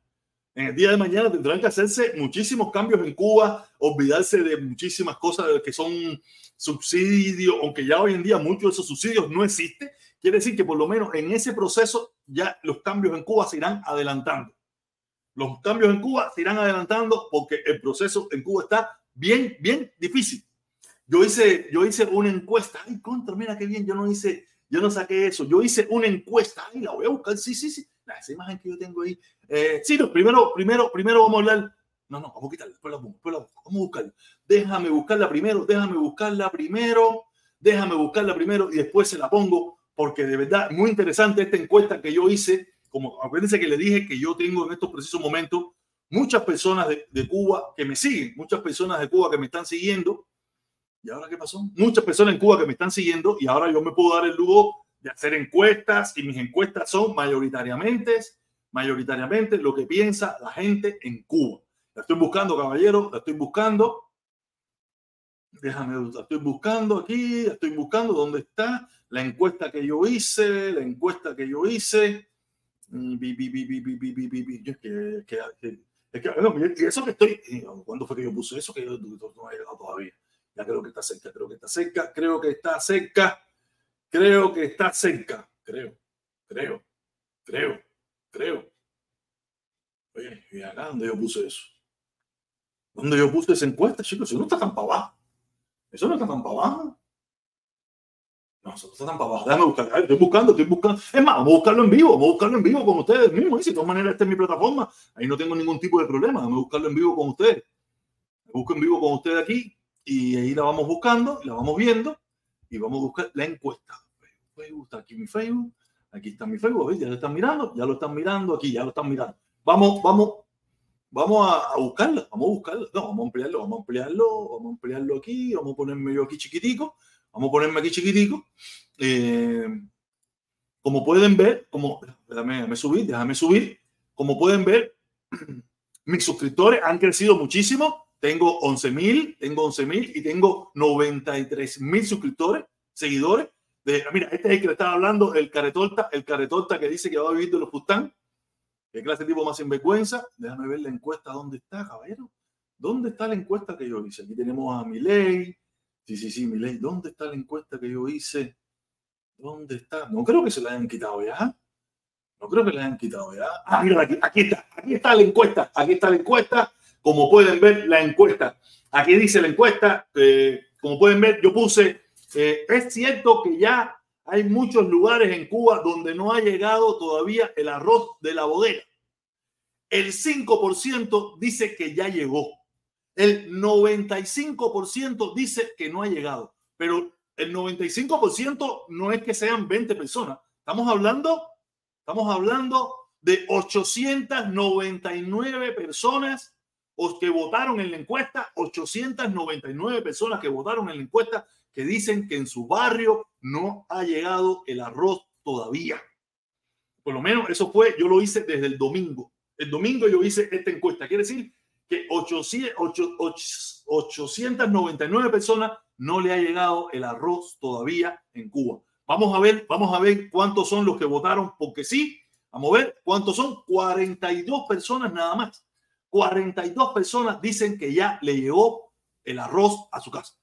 En el día de mañana tendrán que hacerse muchísimos cambios en Cuba, olvidarse de muchísimas cosas que son subsidios, aunque ya hoy en día muchos de esos subsidios no existen. Quiere decir que por lo menos en ese proceso ya los cambios en Cuba se irán adelantando. Los cambios en Cuba se irán adelantando porque el proceso en Cuba está bien, bien difícil. Yo hice, yo hice una encuesta. Ay, contra, mira qué bien. Yo no hice, yo no saqué eso. Yo hice una encuesta. Ay, la voy a buscar. Sí, sí, sí. esa imagen que yo tengo ahí. Eh, sí, no, primero, primero, primero vamos a hablar. No, no, vamos a quitarla. Después la, después la, vamos a buscarla. Déjame buscarla primero. Déjame buscarla primero. Déjame buscarla primero y después se la pongo porque de verdad muy interesante esta encuesta que yo hice como acuérdense que le dije que yo tengo en estos precisos momentos muchas personas de, de, Cuba que me siguen, muchas personas de Cuba que me están siguiendo. ¿Y ahora qué pasó? Muchas personas en Cuba que me están siguiendo y ahora yo me puedo dar el lujo de hacer encuestas y mis encuestas son mayoritariamente, mayoritariamente lo que piensa la gente en Cuba. La estoy buscando, caballero, la estoy buscando. Déjame, la estoy buscando aquí, la estoy buscando. ¿Dónde está? La encuesta que yo hice, la encuesta que yo hice. Es que, es que, eso que estoy, ¿cuándo fue que yo puse eso? Que yo no ha llegado todavía. Ya creo que está cerca, creo que está cerca, creo que está cerca, creo que está cerca, creo, creo, creo, creo. Oye, ¿y acá dónde yo puse eso? ¿Dónde yo puse esa encuesta, chicos? Eso no está tan para abajo. Eso no está tan para abajo. No, eso no está tan para abajo. Déjame buscar. Estoy buscando, estoy buscando. Es más, vamos a buscarlo en vivo. Vamos a buscarlo en vivo con ustedes mismos. Si de todas maneras esta es mi plataforma, ahí no tengo ningún tipo de problema. A buscarlo en vivo con ustedes. Me busco en vivo con ustedes aquí y ahí la vamos buscando, la vamos viendo y vamos a buscar la encuesta. Facebook, está aquí mi Facebook. Aquí está mi Facebook. Ya lo están mirando, ya lo están mirando aquí, ya lo están mirando. Vamos, vamos, vamos a, buscarla, vamos a buscarla. No, vamos a ampliarlo, vamos a ampliarlo, vamos a ampliarlo aquí, vamos a ponerme yo aquí chiquitico, vamos a ponerme aquí chiquitico. Eh, como pueden ver, como, déjame, déjame subir, déjame subir. Como pueden ver, <clears throat> mis suscriptores han crecido muchísimo. Tengo 11 mil, tengo 11 mil y tengo 93 mil suscriptores, seguidores. Mira, este es el que le estaba hablando, el caretorta, el caretorta que dice que va a vivir de los Pustán. ¿Qué clase de tipo más sinvergüenza? Déjame ver la encuesta. ¿Dónde está, caballero? ¿Dónde está la encuesta que yo hice? Aquí tenemos a Miley. Sí, sí, sí, Miley. ¿Dónde está la encuesta que yo hice? ¿Dónde está? No creo que se la hayan quitado ya. No creo que la hayan quitado ya. Ah, mira, aquí, aquí está. Aquí está la encuesta. Aquí está la encuesta. Como pueden ver, la encuesta. Aquí dice la encuesta. Eh, como pueden ver, yo puse. Eh, es cierto que ya hay muchos lugares en Cuba donde no ha llegado todavía el arroz de la bodega. El 5% dice que ya llegó. El 95% dice que no ha llegado. Pero el 95% no es que sean 20 personas. Estamos hablando, estamos hablando de 899 personas que votaron en la encuesta, 899 personas que votaron en la encuesta que dicen que en su barrio no ha llegado el arroz todavía. Por lo menos eso fue, yo lo hice desde el domingo. El domingo yo hice esta encuesta. Quiere decir que 899 personas no le ha llegado el arroz todavía en Cuba. Vamos a ver, vamos a ver cuántos son los que votaron porque sí. Vamos a ver cuántos son. 42 personas nada más. 42 personas dicen que ya le llegó el arroz a su casa.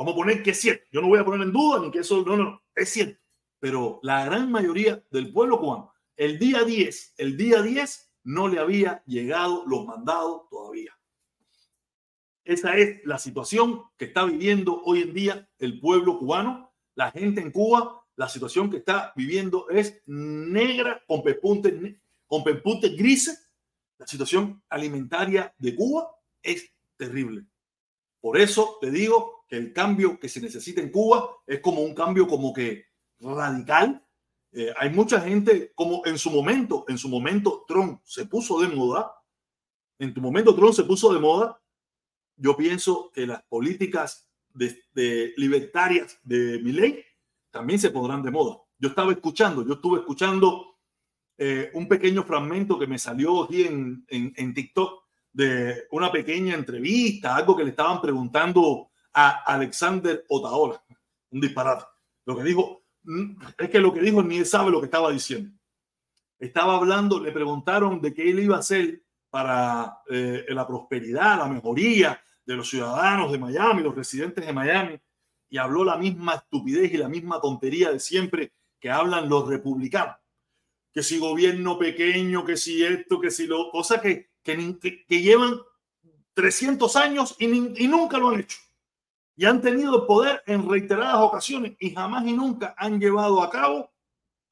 Vamos a poner que es cierto. Yo no voy a poner en duda ni que eso, no, no, es cierto. Pero la gran mayoría del pueblo cubano, el día 10, el día 10 no le había llegado los mandados todavía. Esa es la situación que está viviendo hoy en día el pueblo cubano, la gente en Cuba. La situación que está viviendo es negra con pepuntes, con pepuntes grises. La situación alimentaria de Cuba es terrible. Por eso te digo que el cambio que se necesita en Cuba es como un cambio como que radical. Eh, hay mucha gente, como en su momento, en su momento Trump se puso de moda, en tu momento Trump se puso de moda, yo pienso que las políticas de, libertarias de ley también se pondrán de moda. Yo estaba escuchando, yo estuve escuchando eh, un pequeño fragmento que me salió aquí en, en TikTok de una pequeña entrevista, algo que le estaban preguntando a Alexander Otaola. Un disparate. Lo que dijo, mm, es que lo que dijo ni él sabe lo que estaba diciendo. Estaba hablando, le preguntaron de qué él iba a hacer para eh, la prosperidad, la mejoría de los ciudadanos de Miami, los residentes de Miami, y habló la misma estupidez y la misma tontería de siempre que hablan los republicanos. Que si gobierno pequeño, que si esto, que si lo, cosas que, que, llevan 300 años y nunca lo han hecho y han tenido poder en reiteradas ocasiones y jamás y nunca han llevado a cabo,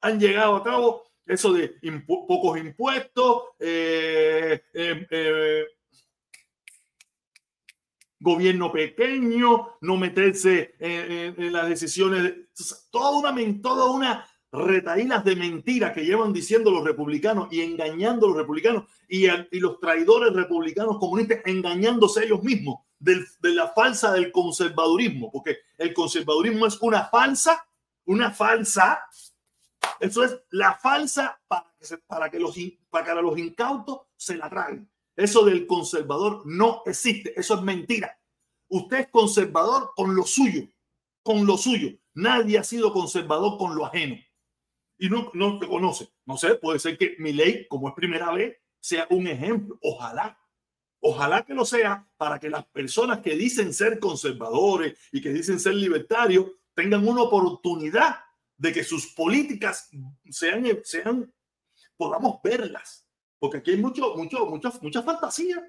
han llegado a cabo eso de pocos impuestos, eh, eh, eh, gobierno pequeño, no meterse en, las decisiones, toda una, toda una, retaílas de mentiras que llevan diciendo los republicanos y engañando a los republicanos y, y los traidores republicanos comunistas engañándose ellos mismos de la falsa del conservadurismo, porque el conservadurismo es una falsa, una falsa, eso es la falsa para que, para que, los, para los incautos se la traguen. Eso del conservador no existe, eso es mentira. Usted es conservador con lo suyo, con lo suyo. Nadie ha sido conservador con lo ajeno. Y no, no te conoce. No sé, puede ser que mi ley, como es primera vez, sea un ejemplo. Ojalá. Ojalá que lo sea para que las personas que dicen ser conservadores y que dicen ser libertarios tengan una oportunidad de que sus políticas sean, podamos verlas. Porque aquí hay mucho, mucho, mucha, mucha fantasía.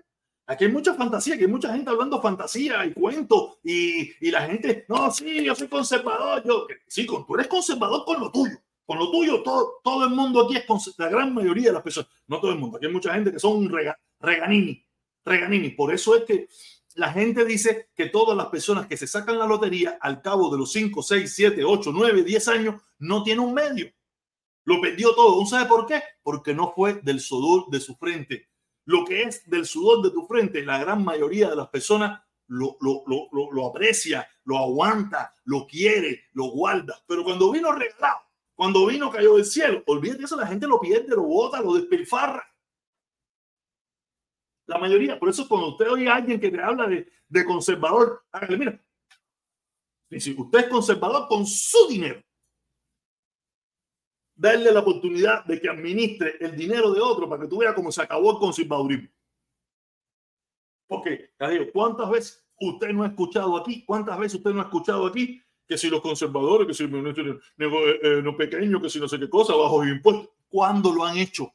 Aquí hay mucha fantasía, que hay mucha gente hablando fantasía y cuentos y, y, la gente, no, sí, yo soy conservador. Yo, sí, tú eres conservador con lo tuyo. Con lo tuyo, todo, todo el mundo aquí es, la gran mayoría de las personas, no todo el mundo, aquí hay mucha gente que son rega, reganini, reganini. Por eso es que la gente dice que todas las personas que se sacan la lotería al cabo de los 5, 6, 7, 8, 9, 10 años no tienen un medio. Lo perdió todo. ¿Un sabe por qué? Porque no fue del sudor de su frente. Lo que es del sudor de tu frente, la gran mayoría de las personas lo, lo, lo, lo aprecia, lo aguanta, lo quiere, lo guarda. Pero cuando vino regalado, cuando vino cayó del cielo, olvídate eso, la gente lo pierde, lo bota, lo despilfarra. La mayoría, por eso cuando usted oye a alguien que te habla de, de conservador, hágale, mira, y si usted es conservador con su dinero, darle la oportunidad de que administre el dinero de otro para que tú veas cómo se acabó el conservadurismo. Porque, ¿cuántas veces usted no ha escuchado aquí? ¿Cuántas veces usted no ha escuchado aquí que si los conservadores, que si no, eh, eh, no pequeño, que si no sé qué cosa, bajo impuestos? ¿Cuándo lo han hecho?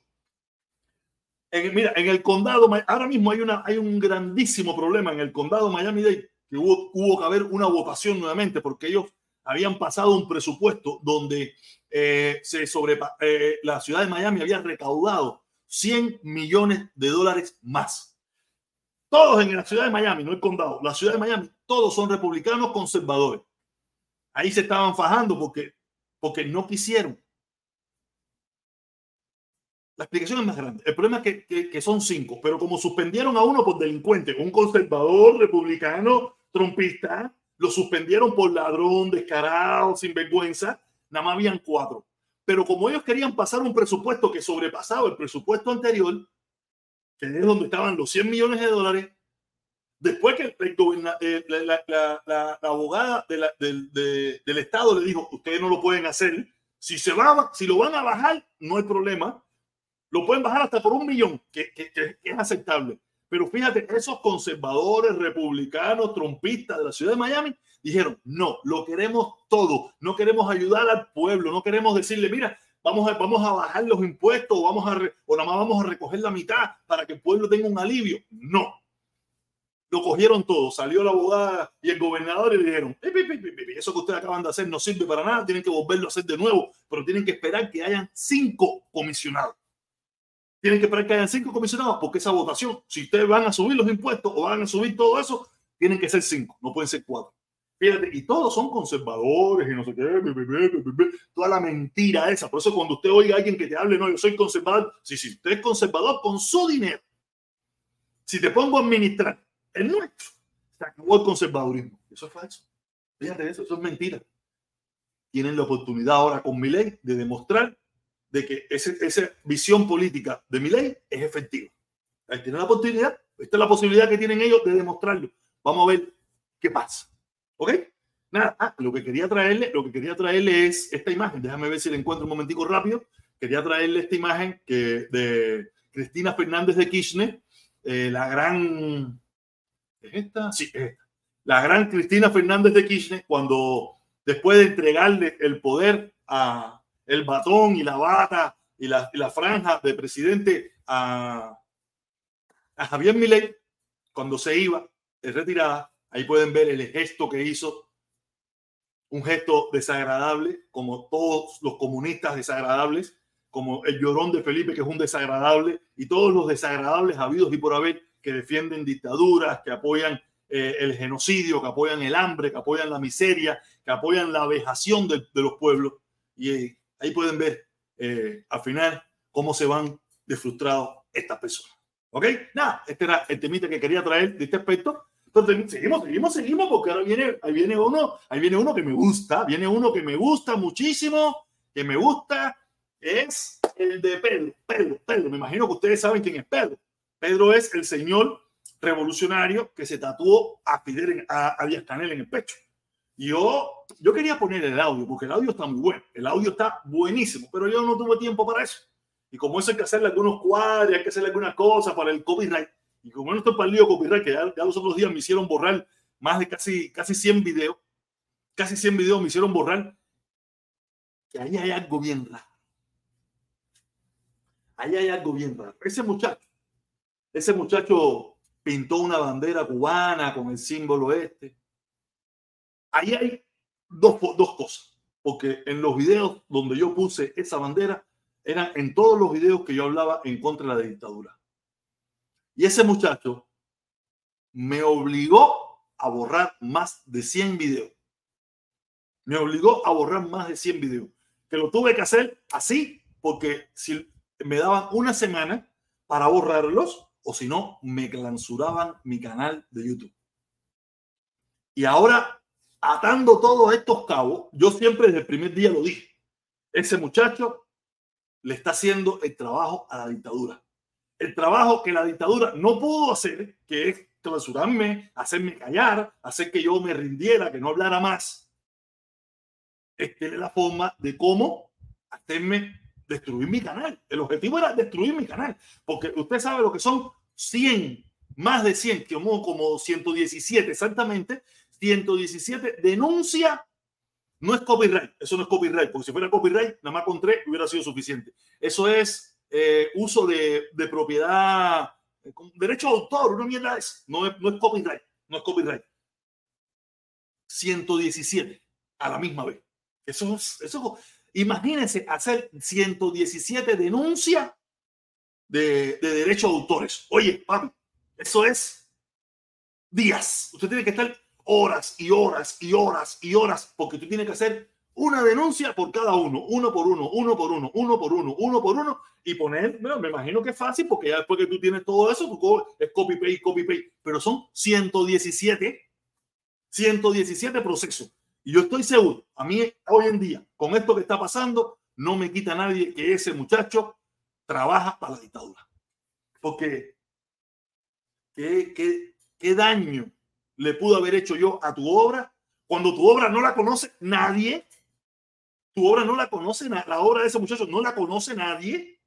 Mira, en el condado, ahora mismo hay, una, hay un grandísimo problema en el condado Miami-Dade, que hubo, hubo que haber una votación nuevamente, porque ellos habían pasado un presupuesto donde eh, se sobre, la ciudad de Miami había recaudado 100 millones de dólares más. Todos en la ciudad de Miami, no el condado, la ciudad de Miami, todos son republicanos conservadores. Ahí se estaban fajando porque, porque no quisieron. La explicación es más grande. El problema es que, que, son cinco, pero como suspendieron a uno por delincuente, un conservador republicano trompista, lo suspendieron por ladrón, descarado, sinvergüenza. Nada más habían cuatro. Pero como ellos querían pasar un presupuesto que sobrepasaba el presupuesto anterior, que es donde estaban los 100 millones de dólares, después que eh, la, abogada del Estado le dijo, ustedes no lo pueden hacer, si, se va, si lo van a bajar, no hay problema, lo pueden bajar hasta por un millón, que es aceptable. Pero fíjate, esos conservadores, republicanos, trompistas de la ciudad de Miami dijeron, no, lo queremos todo, no queremos ayudar al pueblo, no queremos decirle, mira, vamos a, vamos a bajar los impuestos, vamos a, o nada más vamos a recoger la mitad para que el pueblo tenga un alivio. No. Lo cogieron todo, salió la abogada y el gobernador y le dijeron, eso que ustedes acaban de hacer no sirve para nada, tienen que volverlo a hacer de nuevo, pero tienen que esperar que hayan cinco comisionados tienen que esperar que hayan cinco comisionados porque esa votación, si ustedes van a subir los impuestos o van a subir todo eso, tienen que ser cinco, no pueden ser cuatro. Fíjate, y todos son conservadores y no sé qué, toda la mentira esa. Por eso cuando usted oiga a alguien que te hable, no, yo soy conservador, si, si usted es conservador con su dinero, si te pongo a administrar el nuestro, se acabó el conservadurismo. Eso es falso. Fíjate eso, eso es mentira. Tienen la oportunidad ahora con mi ley de demostrar de que esa visión política de mi ley es efectiva. Ahí tienen la oportunidad, esta es la posibilidad que tienen ellos de demostrarlo. Vamos a ver qué pasa. ¿Ok? Nada, ah, lo que quería traerle, lo que quería traerle es esta imagen. Déjame ver si la encuentro un momentico rápido. Quería traerle esta imagen que de Cristina Fernández de Kirchner, eh, la gran, ¿es es. La gran Cristina Fernández de Kirchner, cuando después de entregarle el poder a, el batón y la bata y la, la franja de presidente a, a Javier Milei cuando se iba de retirada. Ahí pueden ver el gesto que hizo, un gesto desagradable, como todos los comunistas desagradables, como el llorón de Felipe, que es un desagradable, y todos los desagradables habidos y por haber que defienden dictaduras, que apoyan eh, el genocidio, que apoyan el hambre, que apoyan la miseria, que apoyan la vejación de, de los pueblos. Y ahí pueden ver eh, al final cómo se van de frustrados estas personas. ¿Ok? Nada, este era el temita que quería traer de este aspecto. Pero seguimos, seguimos, seguimos, porque ahora viene, ahí viene uno, ahí viene uno que me gusta, viene uno que me gusta muchísimo, que me gusta, es el de Pedro, Pedro, Pedro. Me imagino que ustedes saben quién es Pedro. Pedro es el señor revolucionario que se tatuó a Fidel, a, a Díaz Canel en el pecho. Yo, yo quería poner el audio, porque el audio está muy bueno, el audio está buenísimo, pero yo no tuve tiempo para eso. Y como eso hay que hacerle algunos cuadros, hay que hacerle algunas cosas para el copyright. Y como no estoy para el lío copyright, que ya, los otros días me hicieron borrar más de casi, casi 100 videos, casi 100 videos me hicieron borrar, que ahí hay algo bien raro. Ahí hay algo bien raro. Ese muchacho, ese muchacho pintó una bandera cubana con el símbolo este. Ahí hay dos, dos cosas, porque en los videos donde yo puse esa bandera, eran en todos los videos que yo hablaba en contra de la dictadura. Y ese muchacho me obligó a borrar más de 100 videos. Me obligó a borrar más de 100 videos. Que lo tuve que hacer así, porque si me daban una semana para borrarlos, o si no, me clausuraban mi canal de YouTube. Y ahora, atando todos estos cabos, yo siempre desde el primer día lo dije. Ese muchacho le está haciendo el trabajo a la dictadura. El trabajo que la dictadura no pudo hacer, que es clausurarme, hacerme callar, hacer que yo me rindiera, que no hablara más. Esta es la forma de cómo hacerme destruir mi canal. El objetivo era destruir mi canal, porque usted sabe lo que son 100, más de 100, como, como 117 exactamente, 117 denuncia no es copyright, eso no es copyright, porque si fuera copyright, nada más con tres hubiera sido suficiente. Eso es eh, uso de, de propiedad, eh, derecho de autor, una mierda es. No, es. no es copyright, no es copyright. 117 a la misma vez. Eso es, eso, imagínense hacer 117 denuncias de, de derecho de autores. Oye, papi, eso es días. Usted tiene que estar horas y horas y horas y horas, porque tú tienes que hacer una denuncia por cada uno, uno por uno, uno por uno, uno por uno, uno por uno, y poner, bueno, me imagino que es fácil, porque ya después que tú tienes todo eso, tú es copy paste, copy paste, pero son 117, 117 procesos. Y yo estoy seguro, a mí hoy en día, con esto que está pasando, no me quita nadie que ese muchacho trabaja para la dictadura. Porque qué, qué, qué daño le pudo haber hecho yo a tu obra cuando tu obra no la conoce nadie? Tu obra no la conoce, la obra de ese muchacho no la conoce nadie.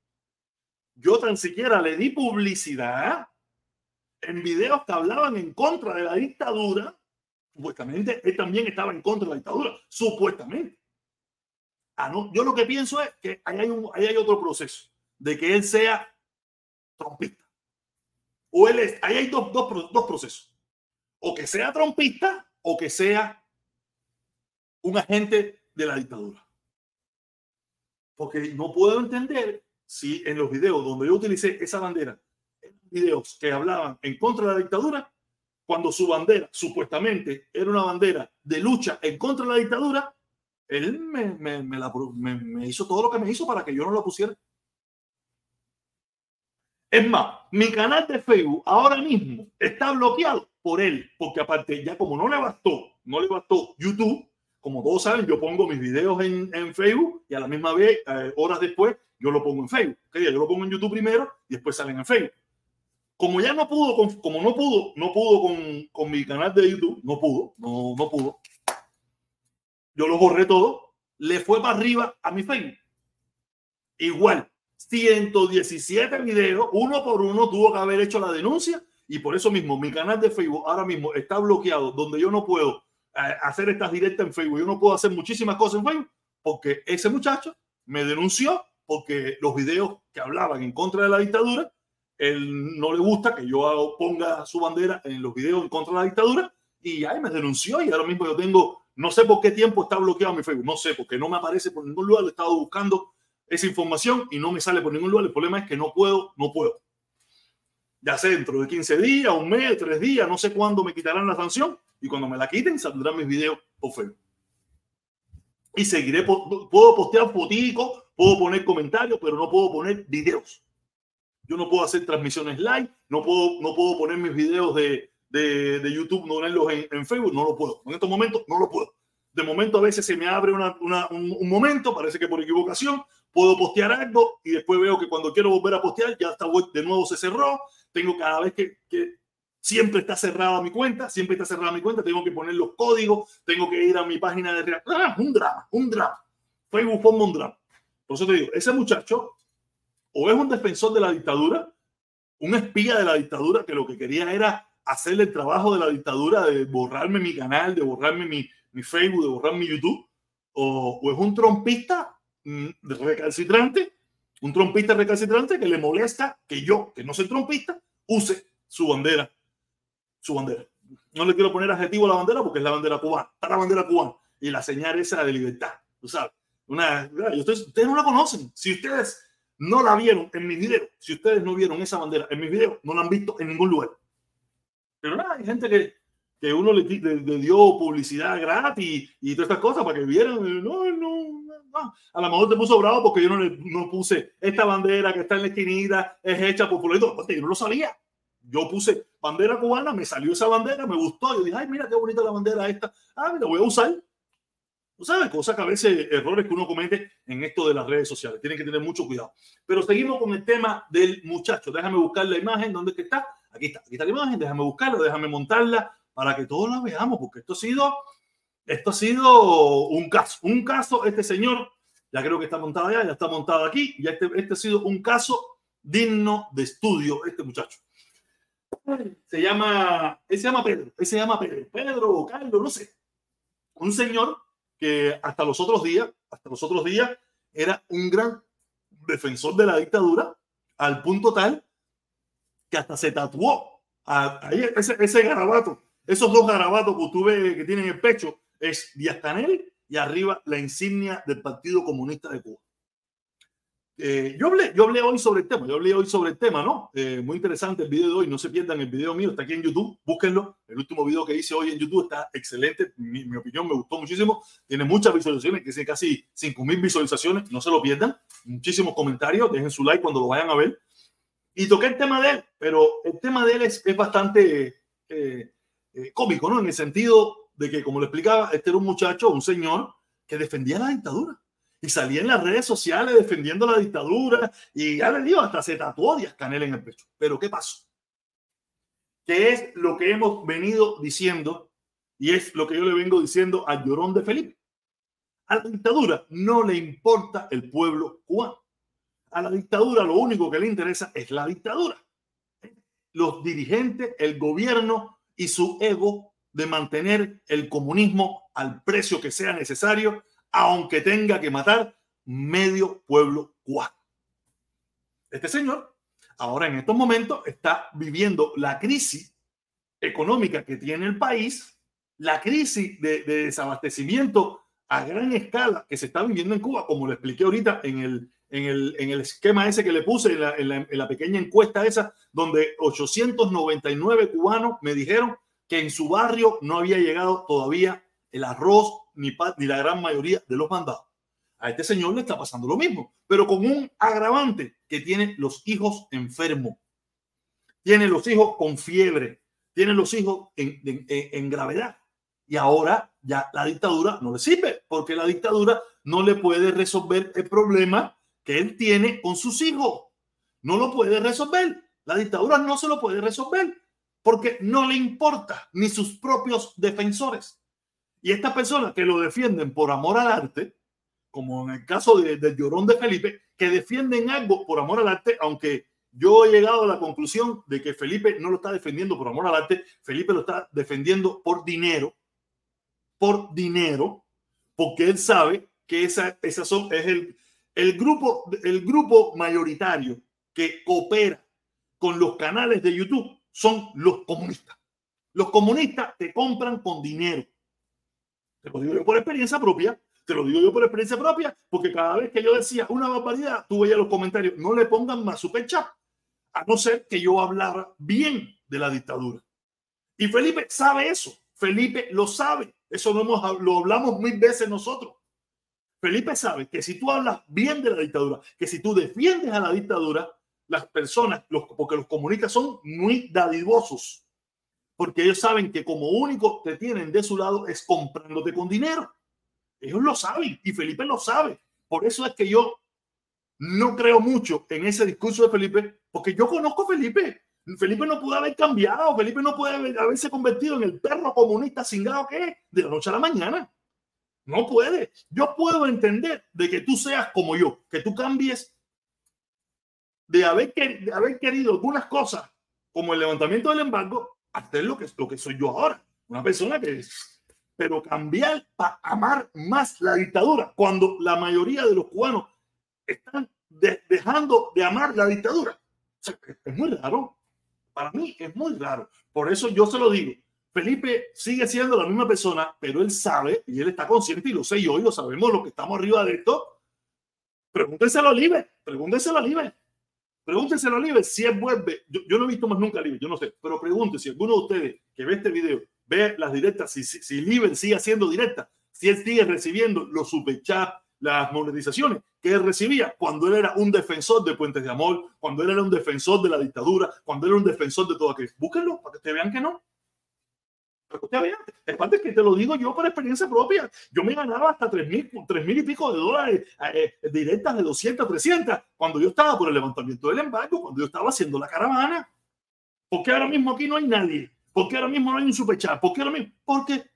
Yo tan siquiera le di publicidad en videos que hablaban en contra de la dictadura. Supuestamente él también estaba en contra de la dictadura, supuestamente. Ah, no, yo lo que pienso es que hay, hay otro proceso de que él sea trompista. O él es, hay dos, dos, dos procesos o que sea trompista o que sea un agente de la dictadura. Porque no puedo entender si en los videos donde yo utilicé esa bandera, videos que hablaban en contra de la dictadura, cuando su bandera supuestamente era una bandera de lucha en contra de la dictadura, él me, me, me hizo todo lo que me hizo para que yo no lo pusiera. Es más, mi canal de Facebook ahora mismo está bloqueado por él, porque aparte ya como no le bastó, no le bastó YouTube, como todos saben, yo pongo mis videos en, en Facebook y a la misma vez, eh, horas después, yo lo pongo en Facebook. ¿Qué Yo lo pongo en YouTube primero y después salen en Facebook. Como ya no pudo, como no pudo, no pudo con, con mi canal de YouTube, no pudo, no, no pudo. Yo lo borré todo, le fue para arriba a mi Facebook. Igual, 117 videos, uno por uno tuvo que haber hecho la denuncia y por eso mismo, mi canal de Facebook ahora mismo está bloqueado, donde yo no puedo eh, hacer estas directas en Facebook. Yo no puedo hacer muchísimas cosas en Facebook porque ese muchacho me denunció porque los videos que hablaban en contra de la dictadura, él no le gusta que yo ponga su bandera en los videos en contra de la dictadura y ahí me denunció y ahora mismo yo tengo, no sé por qué tiempo está bloqueado mi Facebook, no sé, porque no me aparece por ningún lugar, he estado buscando esa información y no me sale por ningún lugar. El problema es que no puedo, no puedo ya sé, dentro de 15 días, un mes, tres días, no sé cuándo me quitarán la sanción y cuando me la quiten saldrán mis videos por Facebook. y seguiré. Puedo postear fotitos, puedo poner comentarios, pero no puedo poner videos. Yo no puedo hacer transmisiones live, no puedo, no puedo poner mis videos de, de, de YouTube, no ponerlos en, en, Facebook, no lo puedo. En estos momentos no lo puedo. De momento a veces se me abre una, una, un, un, momento, parece que por equivocación, puedo postear algo y después veo que cuando quiero volver a postear ya está de nuevo se cerró. Tengo cada vez que, que siempre está cerrada mi cuenta, siempre está cerrada mi cuenta, tengo que poner los códigos, tengo que ir a mi página de. Ah, un drama, un drama. Facebook ponme un drama. Por eso te digo, ese muchacho o es un defensor de la dictadura, un espía de la dictadura que lo que quería era hacerle el trabajo de la dictadura de borrarme mi canal, de borrarme mi, mi Facebook, de borrar mi YouTube, o, es un trompista mm, recalcitrante, un trompista recalcitrante que le molesta que yo, que no soy trompista, use su bandera, su bandera. No le quiero poner adjetivo a la bandera porque es la bandera cubana, está la bandera cubana y la señal esa de libertad, sabes. Una, ustedes, ustedes no la conocen. Si ustedes no la vieron en mis videos, si ustedes no vieron esa bandera en mis videos, no la han visto en ningún lugar. Pero nada, hay gente que, que uno le, le, le, dio publicidad gratis y todas estas cosas para que vieran. No, no, no. A lo mejor te puso bravo porque yo no, le, no puse esta bandera que está en la esquinita, es hecha por fulano. Yo no lo sabía. Yo puse bandera cubana, me salió esa bandera, me gustó. Yo dije, ay, mira qué bonita la bandera esta. Ah, mira, voy a usar. Tú sabes, cosas que a veces, errores que uno comete en esto de las redes sociales. Tienen que tener mucho cuidado. Pero seguimos con el tema del muchacho. Déjame buscar la imagen. ¿Dónde está? Aquí está. Aquí está la imagen. Déjame buscarla, déjame montarla para que todos la veamos, porque esto ha sido, esto ha sido un caso. Un caso, este señor, ya creo que está montado allá, ya está montado aquí. Ya este, este ha sido un caso digno de estudio, este muchacho. Se llama, él se llama Pedro, él se llama Pedro, Pedro o Carlos, no sé. Un señor que hasta los otros días, hasta los otros días, era un gran defensor de la dictadura, al punto tal que hasta se tatuó ahí ese, ese garabato, esos dos garabatos que tú ves que tienen el pecho, es Díaz Canel y arriba la insignia del Partido Comunista de Cuba. Eh, yo, hablé, yo hablé hoy sobre el tema, yo hablé hoy sobre el tema, ¿no? Eh, muy interesante el video de hoy, no se pierdan el video mío, está aquí en YouTube, búsquenlo. El último video que hice hoy en YouTube está excelente, mi, mi opinión me gustó muchísimo, tiene muchas visualizaciones, que casi 5 mil visualizaciones, no se lo pierdan, muchísimos comentarios, dejen su like cuando lo vayan a ver. Y toqué el tema de él, pero el tema de él es, es bastante eh, eh, cómico, ¿no? En el sentido de que, como le explicaba, este era un muchacho, un señor que defendía la dictadura y salía en las redes sociales defendiendo la dictadura y ya le digo, hasta se tatuó Díaz Canel en el pecho. Pero ¿qué pasó? ¿Qué es lo que hemos venido diciendo y es lo que yo le vengo diciendo al llorón de Felipe? A la dictadura no le importa el pueblo cubano. A la dictadura lo único que le interesa es la dictadura. Los dirigentes, el gobierno y su ego de mantener el comunismo al precio que sea necesario aunque tenga que matar medio pueblo cubano. Este señor, ahora en estos momentos, está viviendo la crisis económica que tiene el país, la crisis de, de desabastecimiento a gran escala que se está viviendo en Cuba, como lo expliqué ahorita en el, en el, en el esquema ese que le puse en la, en, la, en la, pequeña encuesta esa, donde 899 cubanos me dijeron que en su barrio no había llegado todavía el arroz ni, la gran mayoría de los mandados. A este señor le está pasando lo mismo, pero con un agravante que tiene los hijos enfermos, tiene los hijos con fiebre, tiene los hijos en, en gravedad. Y ahora ya la dictadura no le sirve, porque la dictadura no le puede resolver el problema que él tiene con sus hijos. No lo puede resolver. La dictadura no se lo puede resolver porque no le importa ni sus propios defensores. Y estas personas que lo defienden por amor al arte, como en el caso del de llorón de Felipe, que defienden algo por amor al arte, aunque yo he llegado a la conclusión de que Felipe no lo está defendiendo por amor al arte, Felipe lo está defendiendo por dinero, por dinero, porque él sabe que esa, esa son, es el, el, grupo, el grupo mayoritario que coopera con los canales de YouTube son los comunistas. Los comunistas te compran con dinero. Te lo digo yo por experiencia propia. Te lo digo yo por experiencia propia, porque cada vez que yo decía una barbaridad, tú veías los comentarios, no le pongan más super chat, a no ser que yo hablara bien de la dictadura. Y Felipe sabe eso. Felipe lo sabe. Eso lo, hemos, lo hablamos mil veces nosotros. Felipe sabe que si tú hablas bien de la dictadura, que si tú defiendes a la dictadura, las personas, porque los comunistas son muy dadivosos, porque ellos saben que como único te tienen de su lado es comprándote con dinero. Ellos lo saben y Felipe lo sabe. Por eso es que yo no creo mucho en ese discurso de Felipe, porque yo conozco a Felipe. Felipe no pudo haber cambiado, Felipe no puede haberse convertido en el perro comunista cingado que es de la noche a la mañana. No puede. Yo puedo entender de que tú seas como yo, que tú cambies de haber, de haber querido algunas cosas como el levantamiento del embargo hacer lo que, lo que soy yo ahora. Una persona que es. Pero cambiar para amar más la dictadura cuando la mayoría de los cubanos están dejando de amar la dictadura. es muy raro. Para mí es muy raro. Por eso yo se lo digo. Felipe sigue siendo la misma persona, pero él sabe y él está consciente y lo sé yo y lo sabemos los que estamos arriba de esto. Pregúntenselo a Oliver, pregúntenselo a Oliver, pregúntenselo a Oliver si él vuelve. Yo, yo, no he visto más nunca a Oliver, yo no sé, pero pregúntense si alguno de ustedes que ve este video ve las directas, si, si, si sigue haciendo directas, si él sigue recibiendo los superchats, las monetizaciones que él recibía cuando él era un defensor de Puentes de Amor, cuando él era un defensor de la dictadura, cuando él era un defensor de todo aquello. Búsquenlo para que ustedes vean que no. Para que vean. Es que te lo digo yo por experiencia propia. Yo me ganaba hasta tres mil, tres mil y pico de dólares eh, eh, directas de 200, 300 cuando yo estaba por el levantamiento del embargo, cuando yo estaba haciendo la caravana. porque ahora mismo aquí no hay nadie? porque ahora mismo no hay un superchat? porque ahora mismo? Porque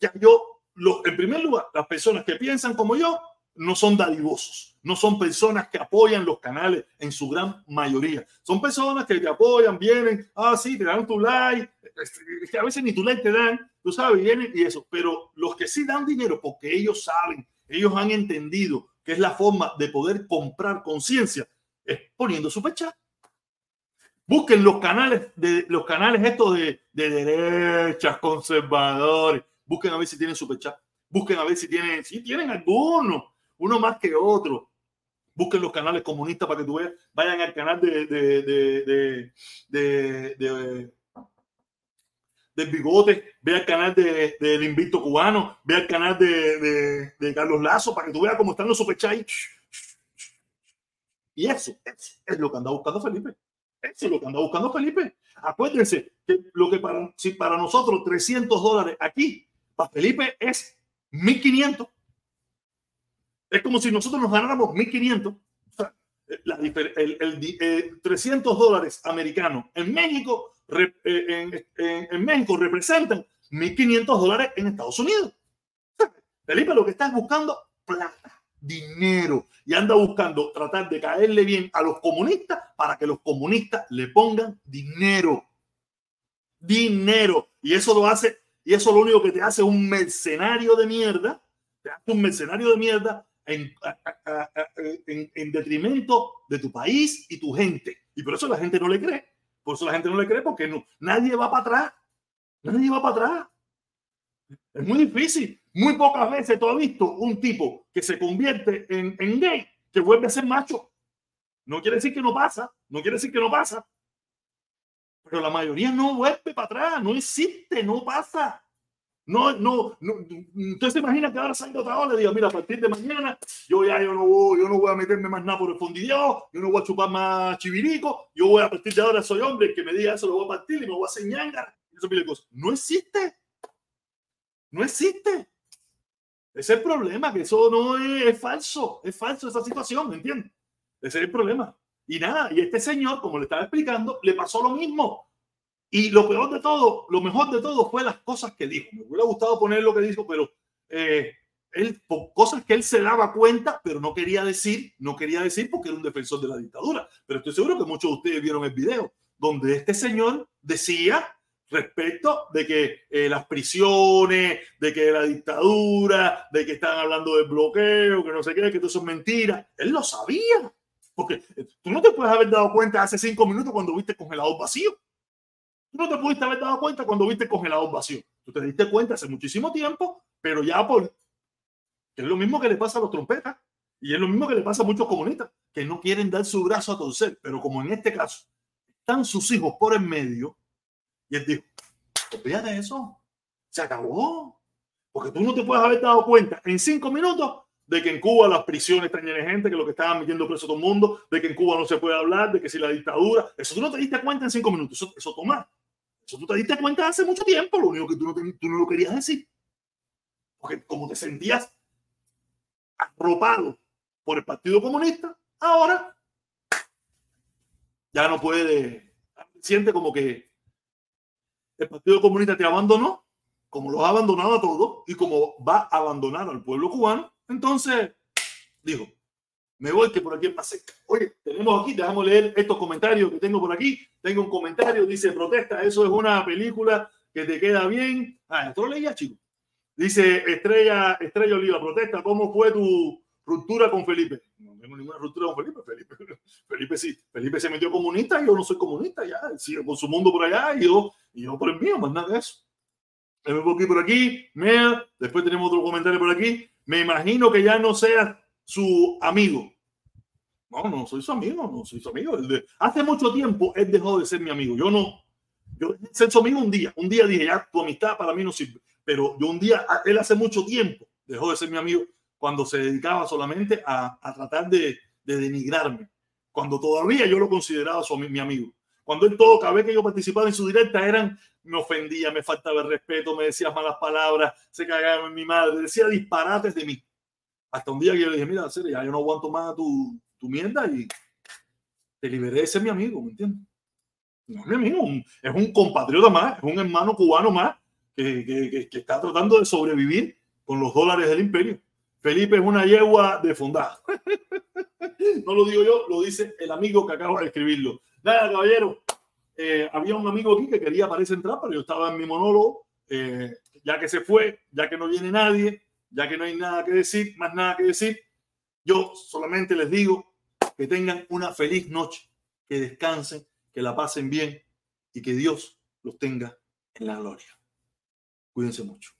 ya yo, lo, en primer lugar, las personas que piensan como yo no son dadivosos, no son personas que apoyan los canales en su gran mayoría. Son personas que te apoyan, vienen, ah, sí, te dan tu like, es que a veces ni tu like te dan, tú sabes, vienen y eso, pero los que sí dan dinero porque ellos saben, ellos han entendido que es la forma de poder comprar conciencia, es poniendo su pecha. Busquen los canales de los canales estos de, de derechas, conservadores. Busquen a ver si tienen su pecha. Busquen a ver si tienen, si tienen algunos uno más que otro. Busquen los canales comunistas para que tú veas. Vayan al canal de, de, de, de, de Bigote, ve al canal del de, Invicto Cubano, ve al canal de, Carlos Lazo para que tú veas cómo están los superchats. Y eso, es lo que anda buscando Felipe. Eso es lo que anda buscando Felipe. Acuérdense que lo que para, si para nosotros 300 dólares aquí, para Felipe es 1500. Es como si nosotros nos ganáramos 1.500, el, 300 eh, dólares americanos en México, eh, en, México representan 1.500 dólares en Estados Unidos. Felipe lo que está es buscando plata, dinero, y anda buscando tratar de caerle bien a los comunistas para que los comunistas le pongan dinero. Dinero. Y eso lo hace, y eso lo único que te hace un mercenario de mierda, te hace un mercenario de mierda en, en, detrimento de tu país y tu gente. Y por eso la gente no le cree. Por eso la gente no le cree porque no, nadie va para atrás. Nadie va para atrás. Es muy difícil. Muy pocas veces tú has visto un tipo que se convierte en, en gay que vuelve a ser macho. No quiere decir que no pasa. No quiere decir que no pasa. Pero la mayoría no vuelve para atrás. No existe. No pasa. No, no, no. Usted se imagina que ahora otra hora y diga, mira, a partir de mañana yo ya yo no voy, yo no voy a meterme más nada por el fondillado, yo no voy a chupar más chivirico, yo voy a partir de ahora soy hombre, que me diga eso lo voy a partir y me voy a hacer ñanga. Eso cosas. No existe. No existe. Ese es el problema, que eso no es, es falso, es falso esa situación, ¿me entiendes? Ese es el problema. Y nada, y este señor, como le estaba explicando, le pasó lo mismo y lo peor de todo, lo mejor de todo fue las cosas que dijo. Me hubiera gustado poner lo que dijo, pero eh, él, cosas que él se daba cuenta, pero no quería decir, no quería decir porque era un defensor de la dictadura. Pero estoy seguro que muchos de ustedes vieron el video donde este señor decía respecto de que eh, las prisiones, de que la dictadura, de que están hablando del bloqueo, que no sé qué, que todo eso es mentira. Él lo sabía. Porque tú no te puedes haber dado cuenta hace cinco minutos cuando viste congelado vacío. No te pudiste haber dado cuenta cuando viste congelado vacío. Tú te diste cuenta hace muchísimo tiempo, pero ya por... Es lo mismo que le pasa a los trompetas y es lo mismo que le pasa a muchos comunistas que no quieren dar su brazo a torcer, pero como en este caso están sus hijos por en medio y él dijo, olvídate de eso, se acabó. Porque tú no te puedes haber dado cuenta en cinco minutos de que en Cuba las prisiones están llenas de gente, que lo que estaban metiendo preso todo el mundo, de que en Cuba no se puede hablar, de que si la dictadura, eso tú no te diste cuenta en cinco minutos, eso, eso toma, eso tú te diste cuenta hace mucho tiempo, lo único que tú no, tú no lo querías decir. Porque como te sentías arropado por el Partido Comunista, ahora ya no puede, siente como que el Partido Comunista te abandonó, como lo ha abandonado a todos y como va a abandonar al pueblo cubano, entonces dijo, me voy que por aquí pasé. Oye, tenemos aquí, dejamos leer estos comentarios que tengo por aquí. Tengo un comentario, dice protesta, eso es una película que te queda bien. Ah, esto lo leía, chico. Dice Estrella, Estrella Oliva, protesta, ¿cómo fue tu ruptura con Felipe? No tengo ninguna ruptura con Felipe. Felipe, <laughs> Felipe sí, Felipe se metió comunista, yo no soy comunista, ya, sigue con su mundo por allá y yo, y yo por el mío, más eso. Me voy por aquí, Mea, después tenemos otro comentario por aquí. Me imagino que ya no seas su amigo. No, no soy su amigo, no soy su amigo. hace mucho tiempo él dejó de ser mi amigo. Yo no, yo ser su amigo un día. Un día dije, ya, tu amistad para mí no sirve. Pero yo un día, él hace mucho tiempo dejó de ser mi amigo cuando se dedicaba solamente a, a tratar de, de, denigrarme. Cuando todavía yo lo consideraba su, mi amigo. Cuando él todo, cada vez que yo participaba en su directa, eran, me ofendía, me faltaba el respeto, me decía malas palabras, se cagaba en mi madre, decía disparates de mí. Hasta un día que yo le dije, mira, serio, ya yo no aguanto más tu, tu mierda y te liberé de ser mi amigo, ¿me entiendes? No es mi amigo, es un compatriota más, es un hermano cubano más que, que, que, está tratando de sobrevivir con los dólares del imperio. Felipe es una yegua de fundada. <laughs> no lo digo yo, lo dice el amigo que acaba de escribirlo. Nada, caballero. Eh, había un amigo aquí que quería aparecer entrar, pero yo estaba en mi monólogo. Eh, ya que se fue, ya que no viene nadie, ya que no hay nada que decir, más nada que decir, yo solamente les digo que tengan una feliz noche, que descansen, que la pasen bien y que Dios los tenga en la gloria. Cuídense mucho.